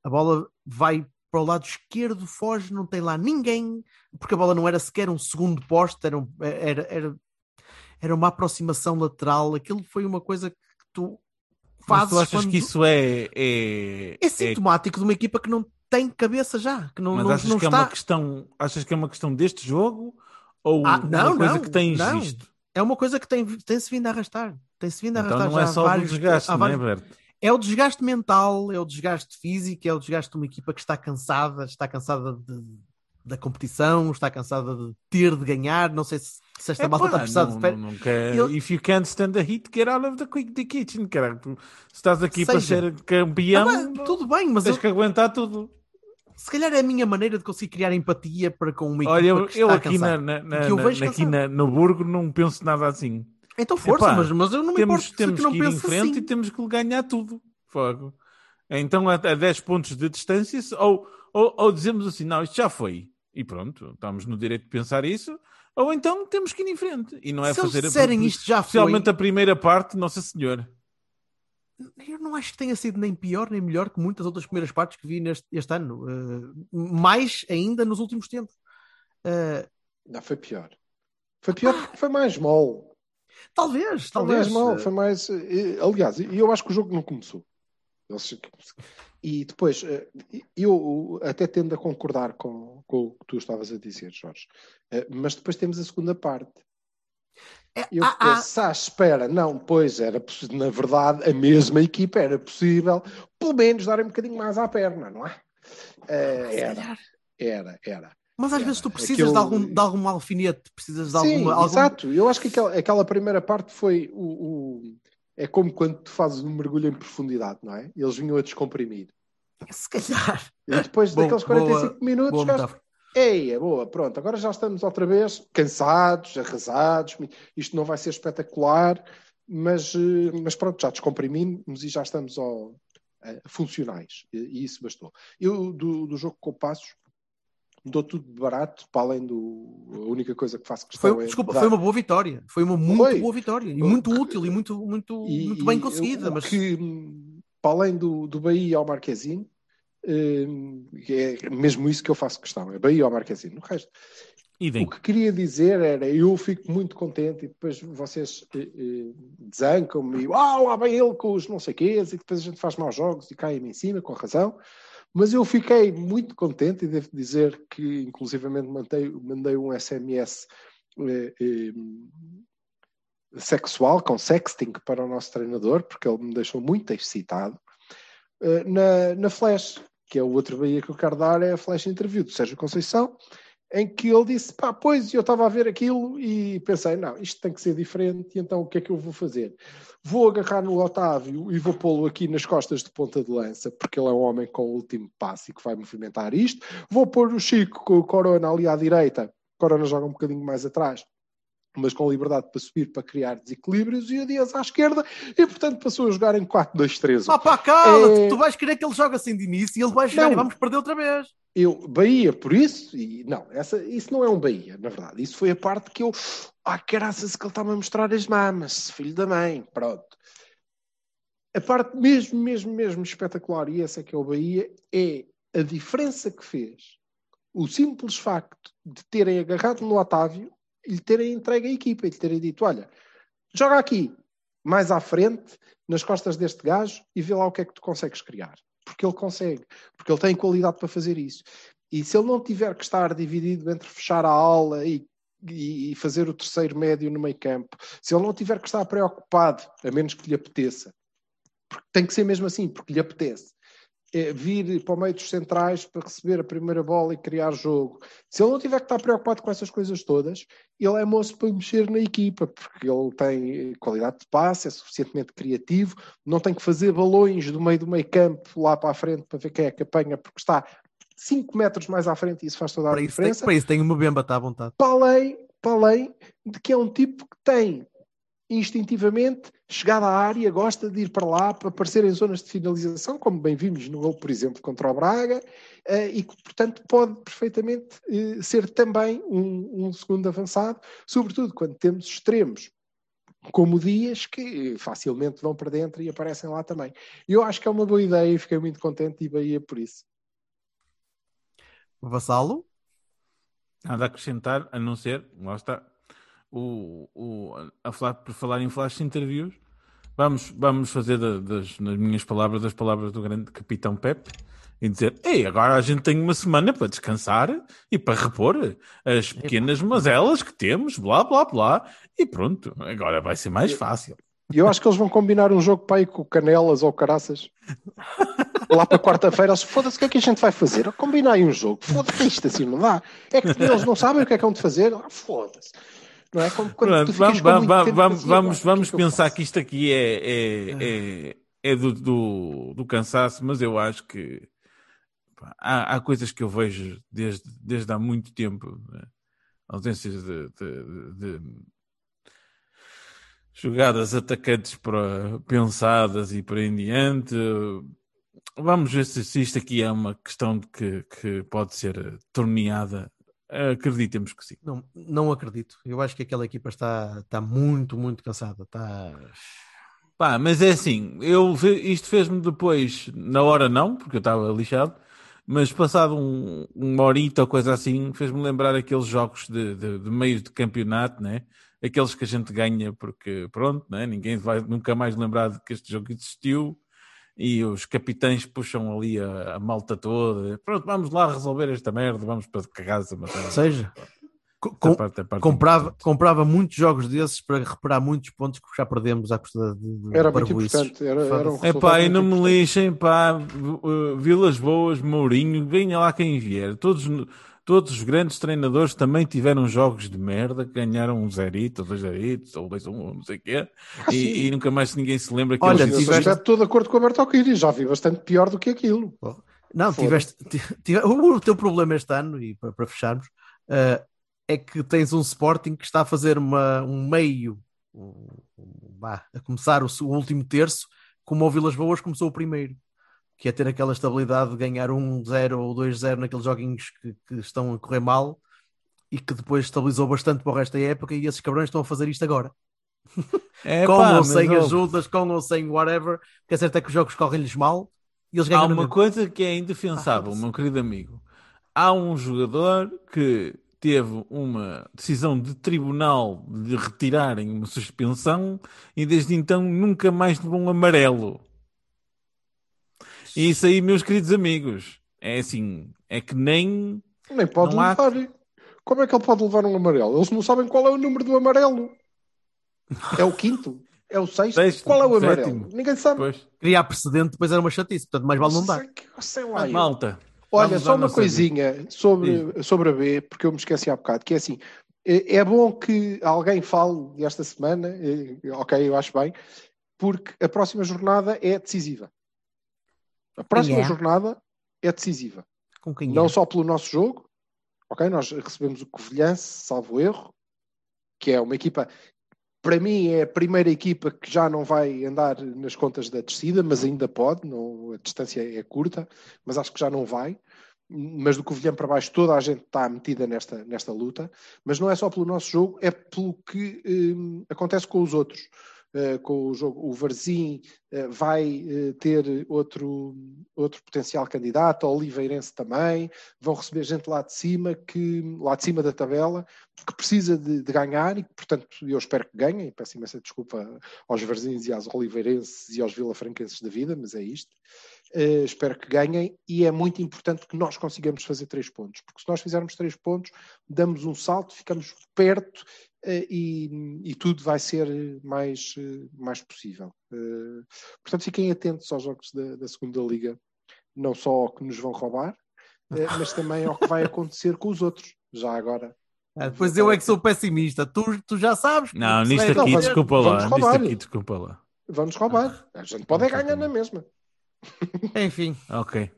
A bola vai para o lado esquerdo, foge, não tem lá ninguém, porque a bola não era sequer um segundo poste, era, um- era, era, era uma aproximação lateral. Aquilo foi uma coisa que tu Mas fazes tu achas quando- que isso é. É, é sintomático de uma equipa que não tem cabeça já, que não, mas não, achas não que é está. uma questão. Achas que é uma questão deste jogo? Ou Ah, não, uma coisa não, que tem não. visto? É uma coisa que tem, tem-se vindo a arrastar. Tem-se vindo a Então arrastar não é só vários, do desgaste, não é, Berto? É o desgaste mental, é o desgaste físico, é o desgaste de uma equipa que está cansada, está cansada de- da competição, está cansada de ter de ganhar. Não sei se Se esta É, malta está precisando não- de não quer- Eu- If you can't stand the heat, get out of the, quick, the kitchen, caralho. Se estás aqui para Seja. ser campeão, Ah, tudo bem, mas tens eu- que aguentar tudo. Se calhar é a minha maneira de conseguir criar empatia para com uma equipa Olha, eu, que eu aqui, na, na, na- eu na- aqui na- no Burgo não penso nada assim. Então força, Epá, mas, mas eu não me temos, importo temos que que ir em frente assim. e temos que ganhar tudo. Fogo. Então, a, a 10 pontos de distância, se- ou, ou, ou dizemos assim, não, isto já foi. E pronto, estamos no direito de pensar isso. Ou então temos que ir em frente. E não é Se fazer... disserem isto já foi- Especialmente a primeira parte, Nossa Senhora. Eu não acho que tenha sido nem pior nem melhor que muitas outras primeiras partes que vi neste este ano. Uh, mais ainda nos últimos tempos. Uh, Não, foi pior. Foi pior porque foi mais mole. talvez, Foi talvez. mais mal, foi mais. eh, Aliás, eu acho que o jogo não começou. E depois, eu até tendo a concordar com, com o que tu estavas a dizer, Jorge, mas depois temos a segunda parte. É- Eu penso, ah, espera, não, pois era na verdade, a mesma equipa era possível, pelo menos, dar um bocadinho mais à perna, não é? Se era, era, era. Mas às Era. vezes tu precisas Aquele- de, algum, de algum alfinete, precisas de Sim, alguma. algum- exato. Eu acho que aquela, aquela primeira parte foi o, o- É como quando tu fazes um mergulho em profundidade, não é? Eles vinham a descomprimir. Se calhar. E depois Bom, daqueles 45 boa- minutos, boa os gajos- metáfora. Ei, é boa, pronto, agora já estamos outra vez cansados, arrasados, isto não vai ser espetacular, mas, eh, mas pronto, já descomprimimos e já estamos ao, funcionais, e, isso bastou. Eu, do, do jogo com passos, dou tudo de barato, para além do. A única coisa que faço questão Foi, é. desculpa, dar- foi uma boa vitória. Foi uma muito Foi. boa vitória. E muito útil e muito, muito, E- muito bem conseguida. o Mas que, hum, para além do, do Bahia ao Marquezine, hum, é mesmo isso que eu faço questão, é Bahia ao Marquezine. O resto, o que queria dizer era, eu fico muito contente e depois vocês eh, eh, desancam-me e uau, lá bem ele com os não sei quês e depois a gente faz maus jogos e cai-me em cima, com razão. Mas eu fiquei muito contente e devo dizer que inclusivamente mandei, mandei um SMS eh, eh, sexual, com sexting para o nosso treinador, porque ele me deixou muito excitado, eh, na, na Flash, que é o outro Bahia que eu quero dar, é a Flash Interview do Sérgio Conceição, em que ele disse, pá, pois, eu estava a ver aquilo e pensei, não, isto tem que ser diferente, então o que é que eu vou fazer? Vou agarrar no Otávio e vou pô-lo aqui nas costas de ponta de lança, porque ele é um homem com o último passe e que vai movimentar isto. Vou pôr o Chico com o Corona ali à direita, Corona joga um bocadinho mais atrás, mas com liberdade para subir, para criar desequilíbrios, e o Dias à esquerda, e portanto passou a jogar em 4-2-3. Ah pá, cala-te, É- tu vais querer que ele jogue assim de início e ele vai jogar Não. e vamos perder outra vez. Eu, Bahia, por isso, e não, essa, isso não é um Bahia, na verdade. Isso foi a parte que eu, ah, caraças, que ele está-me a mostrar as mamas, filho da mãe, pronto. A parte mesmo, mesmo, mesmo espetacular, e essa é que é o Bahia, é a diferença que fez o simples facto de terem agarrado no Otávio lhe terem entregue a equipa e lhe terem dito: olha, joga aqui, mais à frente, nas costas deste gajo e vê lá o que é que tu consegues criar. Porque ele consegue, porque ele tem qualidade para fazer isso. E se ele não tiver que estar dividido entre fechar a aula e, e- fazer o terceiro médio no meio campo, se ele não tiver que estar preocupado, a menos que lhe apeteça, porque tem que ser mesmo assim, porque lhe apetece. É vir para o meio dos centrais para receber a primeira bola e criar jogo. Se ele não tiver que estar preocupado com essas coisas todas, ele é moço para mexer na equipa, porque ele tem qualidade de passe, é suficientemente criativo, não tem que fazer balões do meio do meio campo lá para a frente para ver quem é que apanha, porque está 5 metros mais à frente e isso faz toda a Para isso, tem, diferença para isso tem uma bemba, está à vontade. para além, para além de que é um tipo que tem instintivamente chegado à área, gosta de ir para lá para aparecer em zonas de finalização, como bem vimos no gol, por exemplo, contra o Braga, eh, e que, portanto, pode perfeitamente eh, ser também um, um segundo avançado, sobretudo quando temos extremos como Dias, que facilmente vão para dentro e aparecem lá também. Eu acho que é uma boa ideia e fiquei muito contente e Bahia por isso. Vassalo? Nada a acrescentar, a não ser, lá está, o, o, a falar, por falar em flash interviews, vamos, vamos fazer da- das, nas minhas palavras, das palavras do grande capitão Pepe, e dizer, ei, agora a gente tem uma semana para descansar e para repor as pequenas mazelas que temos, blá, blá, blá, e pronto, agora vai ser mais fácil. E eu acho que eles vão combinar um jogo para ir com Canelas ou Caraças. Lá para quarta-feira, foda-se, o que é que a gente vai fazer? Combinar aí um jogo. Foda-se, isto assim não dá. É que eles não sabem o que é que vão de fazer. Ah, Foda-se. Não é como quando vamos, vamos, vamos, vamos, "Epá, vamos pensar faço?" que isto aqui é, é, é, é do, do, do cansaço, mas eu acho que há, há coisas que eu vejo desde, desde há muito tempo. né? Ausências de, de- de- jogadas atacantes para, pensadas e por aí em diante. Vamos ver se, se isto aqui é uma questão que, que pode ser torneada. Acreditemos que sim. Não, não acredito. Eu acho que aquela equipa está, está muito, muito cansada. Está... Pá, mas é assim, eu, isto fez-me depois, na hora não, porque eu estava lixado, mas passado um, uma horita ou coisa assim, fez-me lembrar aqueles jogos de, de, de meio de campeonato, né? Aqueles que a gente ganha porque, pronto, né? Ninguém vai nunca mais lembrar de que este jogo existiu e os capitães puxam ali a, a malta toda. Pronto, vamos lá resolver esta merda, vamos para casa. Matar. Ou seja, com- parte é parte comprava, importante. comprava muitos jogos desses para recuperar muitos pontos que já perdemos à custa de, de Era muito importante. Era, era um É pá, e não me lixem, pá, uh, Vilas Boas, Mourinho, venha lá quem vier. Todos, todos os grandes treinadores também tiveram jogos de merda, que ganharam um zerito, ou dois zeritos, ou dois um, não sei o quê, e, e nunca mais ninguém se lembra que Olha, eles tiveste- aspecto, estou de acordo com o Alberto Alquiri. Já vi bastante pior do que aquilo. Não, tiveste, ti- tive- o teu problema este ano, e para, para fecharmos, eh, é que tens um Sporting que está a fazer uma, um meio, um- um- vá, a começar o, seu- o último terço, como o Vilas Boas começou o primeiro, que é ter aquela estabilidade de ganhar um 0 ou 2-0 naqueles joguinhos que, que estão a correr mal e que depois estabilizou bastante para o resto da época e esses cabrões estão a fazer isto agora. É, com pá, ou sem ó, ajudas, com ou sem whatever, que é certo é que os jogos correm-lhes mal e eles Há ganham na uma coisa que é indefensável, Ah, meu querido amigo. Há um jogador que teve uma decisão de tribunal de retirarem uma suspensão e desde então nunca mais levou um amarelo. E isso aí, meus queridos amigos, é assim, é que nem Nem pode Não há- levar. Como é que ele pode levar um amarelo? Eles não sabem qual é o número do amarelo. É o quinto? É o sexto? Sexto, qual é o amarelo? sétimo. Ninguém sabe. depois. Criar precedente depois era uma chatice, portanto mais vale não dar. Sei eu. Malta, Olha, Vamos só à uma nossa coisinha sobre, sobre a B, porque eu me esqueci há bocado, que é assim, é é bom que alguém fale esta semana, eh, ok, eu acho bem, porque a próxima jornada é decisiva. A próxima jornada é decisiva. Com quem Não é? só pelo nosso jogo, ok, nós recebemos o Covilhança, salvo erro, que é uma equipa, para mim é a primeira equipa que já não vai andar nas contas da descida, mas ainda pode, não, a distância é curta, mas acho que já não vai. Mas do Covilhã para baixo toda a gente está metida nesta, nesta luta, mas não é só pelo nosso jogo, é pelo que hum, acontece com os outros. Uh, com o jogo, o Varzim uh, vai uh, ter outro, outro potencial candidato, a Oliveirense também, vão receber gente lá de cima, que, lá de cima da tabela, que precisa de, de ganhar e portanto, eu espero que ganhem. Peço imensa desculpa aos Varzins e aos Oliveirenses e aos Vilafranquenses da vida, mas é isto. Uh, espero que ganhem e é muito importante que nós consigamos fazer três pontos, porque se nós fizermos três pontos, damos um salto, ficamos perto uh, e, e, tudo vai ser mais, uh, mais possível. portanto, fiquem atentos aos jogos da, da segunda liga, não só ao que nos vão roubar, mas também ao que vai acontecer com os outros, já agora. Ah, depois eu é que sou pessimista, tu, tu já sabes. que não, nisto aqui, acontecer. desculpa lá, nisto roubar. aqui, desculpa lá. Vamos roubar. A gente pode é ganhar na mesma. Enfim, Ok.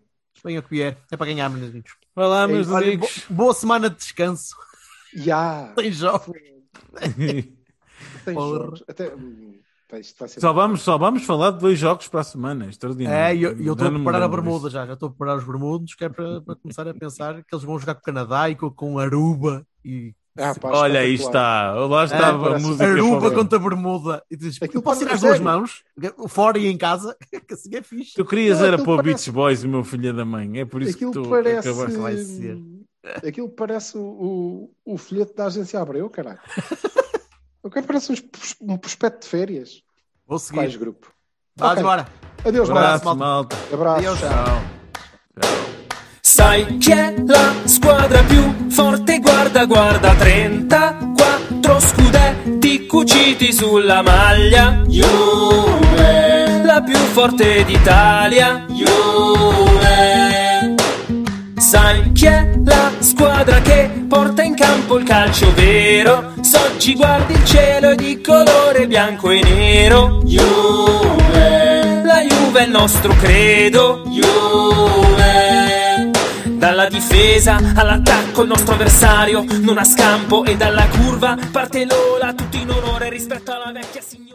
venha o que vier, é para ganhar, meus amigos. Vai lá, meus. Olha, amigos. bo- boa semana de descanso. Já. Tem jogos. Tem Porra. jogos. Até, hum, só, vamos, só vamos falar de dois jogos para a semana. Extraordinário. É, e eu eu estou a preparar a bermuda já, já estou a preparar os bermudos, que é para, para começar a pensar que eles vão jogar com o Canadá e com, com Aruba e Ah, pá, Olha aí está, lá está a parece- música. Aruba contra Bermuda. E tu dizes, Aquilo posso ir parece às duas mãos, fora e em casa, que assim é fixe. Tu querias Não, era para o parece- Beach Boys, o meu filho da mãe. É por isso Aquilo que tu parece. acabaste. vai ser. Aquilo parece o, o, o folheto da agência Abreu, caralho. O que parece um prospecto de férias. Vou seguir. grupo? Vá Ok. embora. Adeus, Abraço, malta. malta. Abraço. Adeus. Tchau. Sai chi è la squadra più forte? Guarda, guarda, 34 scudetti cuciti sulla maglia. Juve, la più forte d'Italia. Juve. Sai chi è la squadra che porta in campo col calcio vero. S'oggi guardi il cielo di colore bianco e nero. Juve, la Juve è il nostro credo. Juve. Dalla difesa all'attacco il nostro avversario non ha scampo e dalla curva parte l'ola tutto in onore rispetto alla vecchia signora.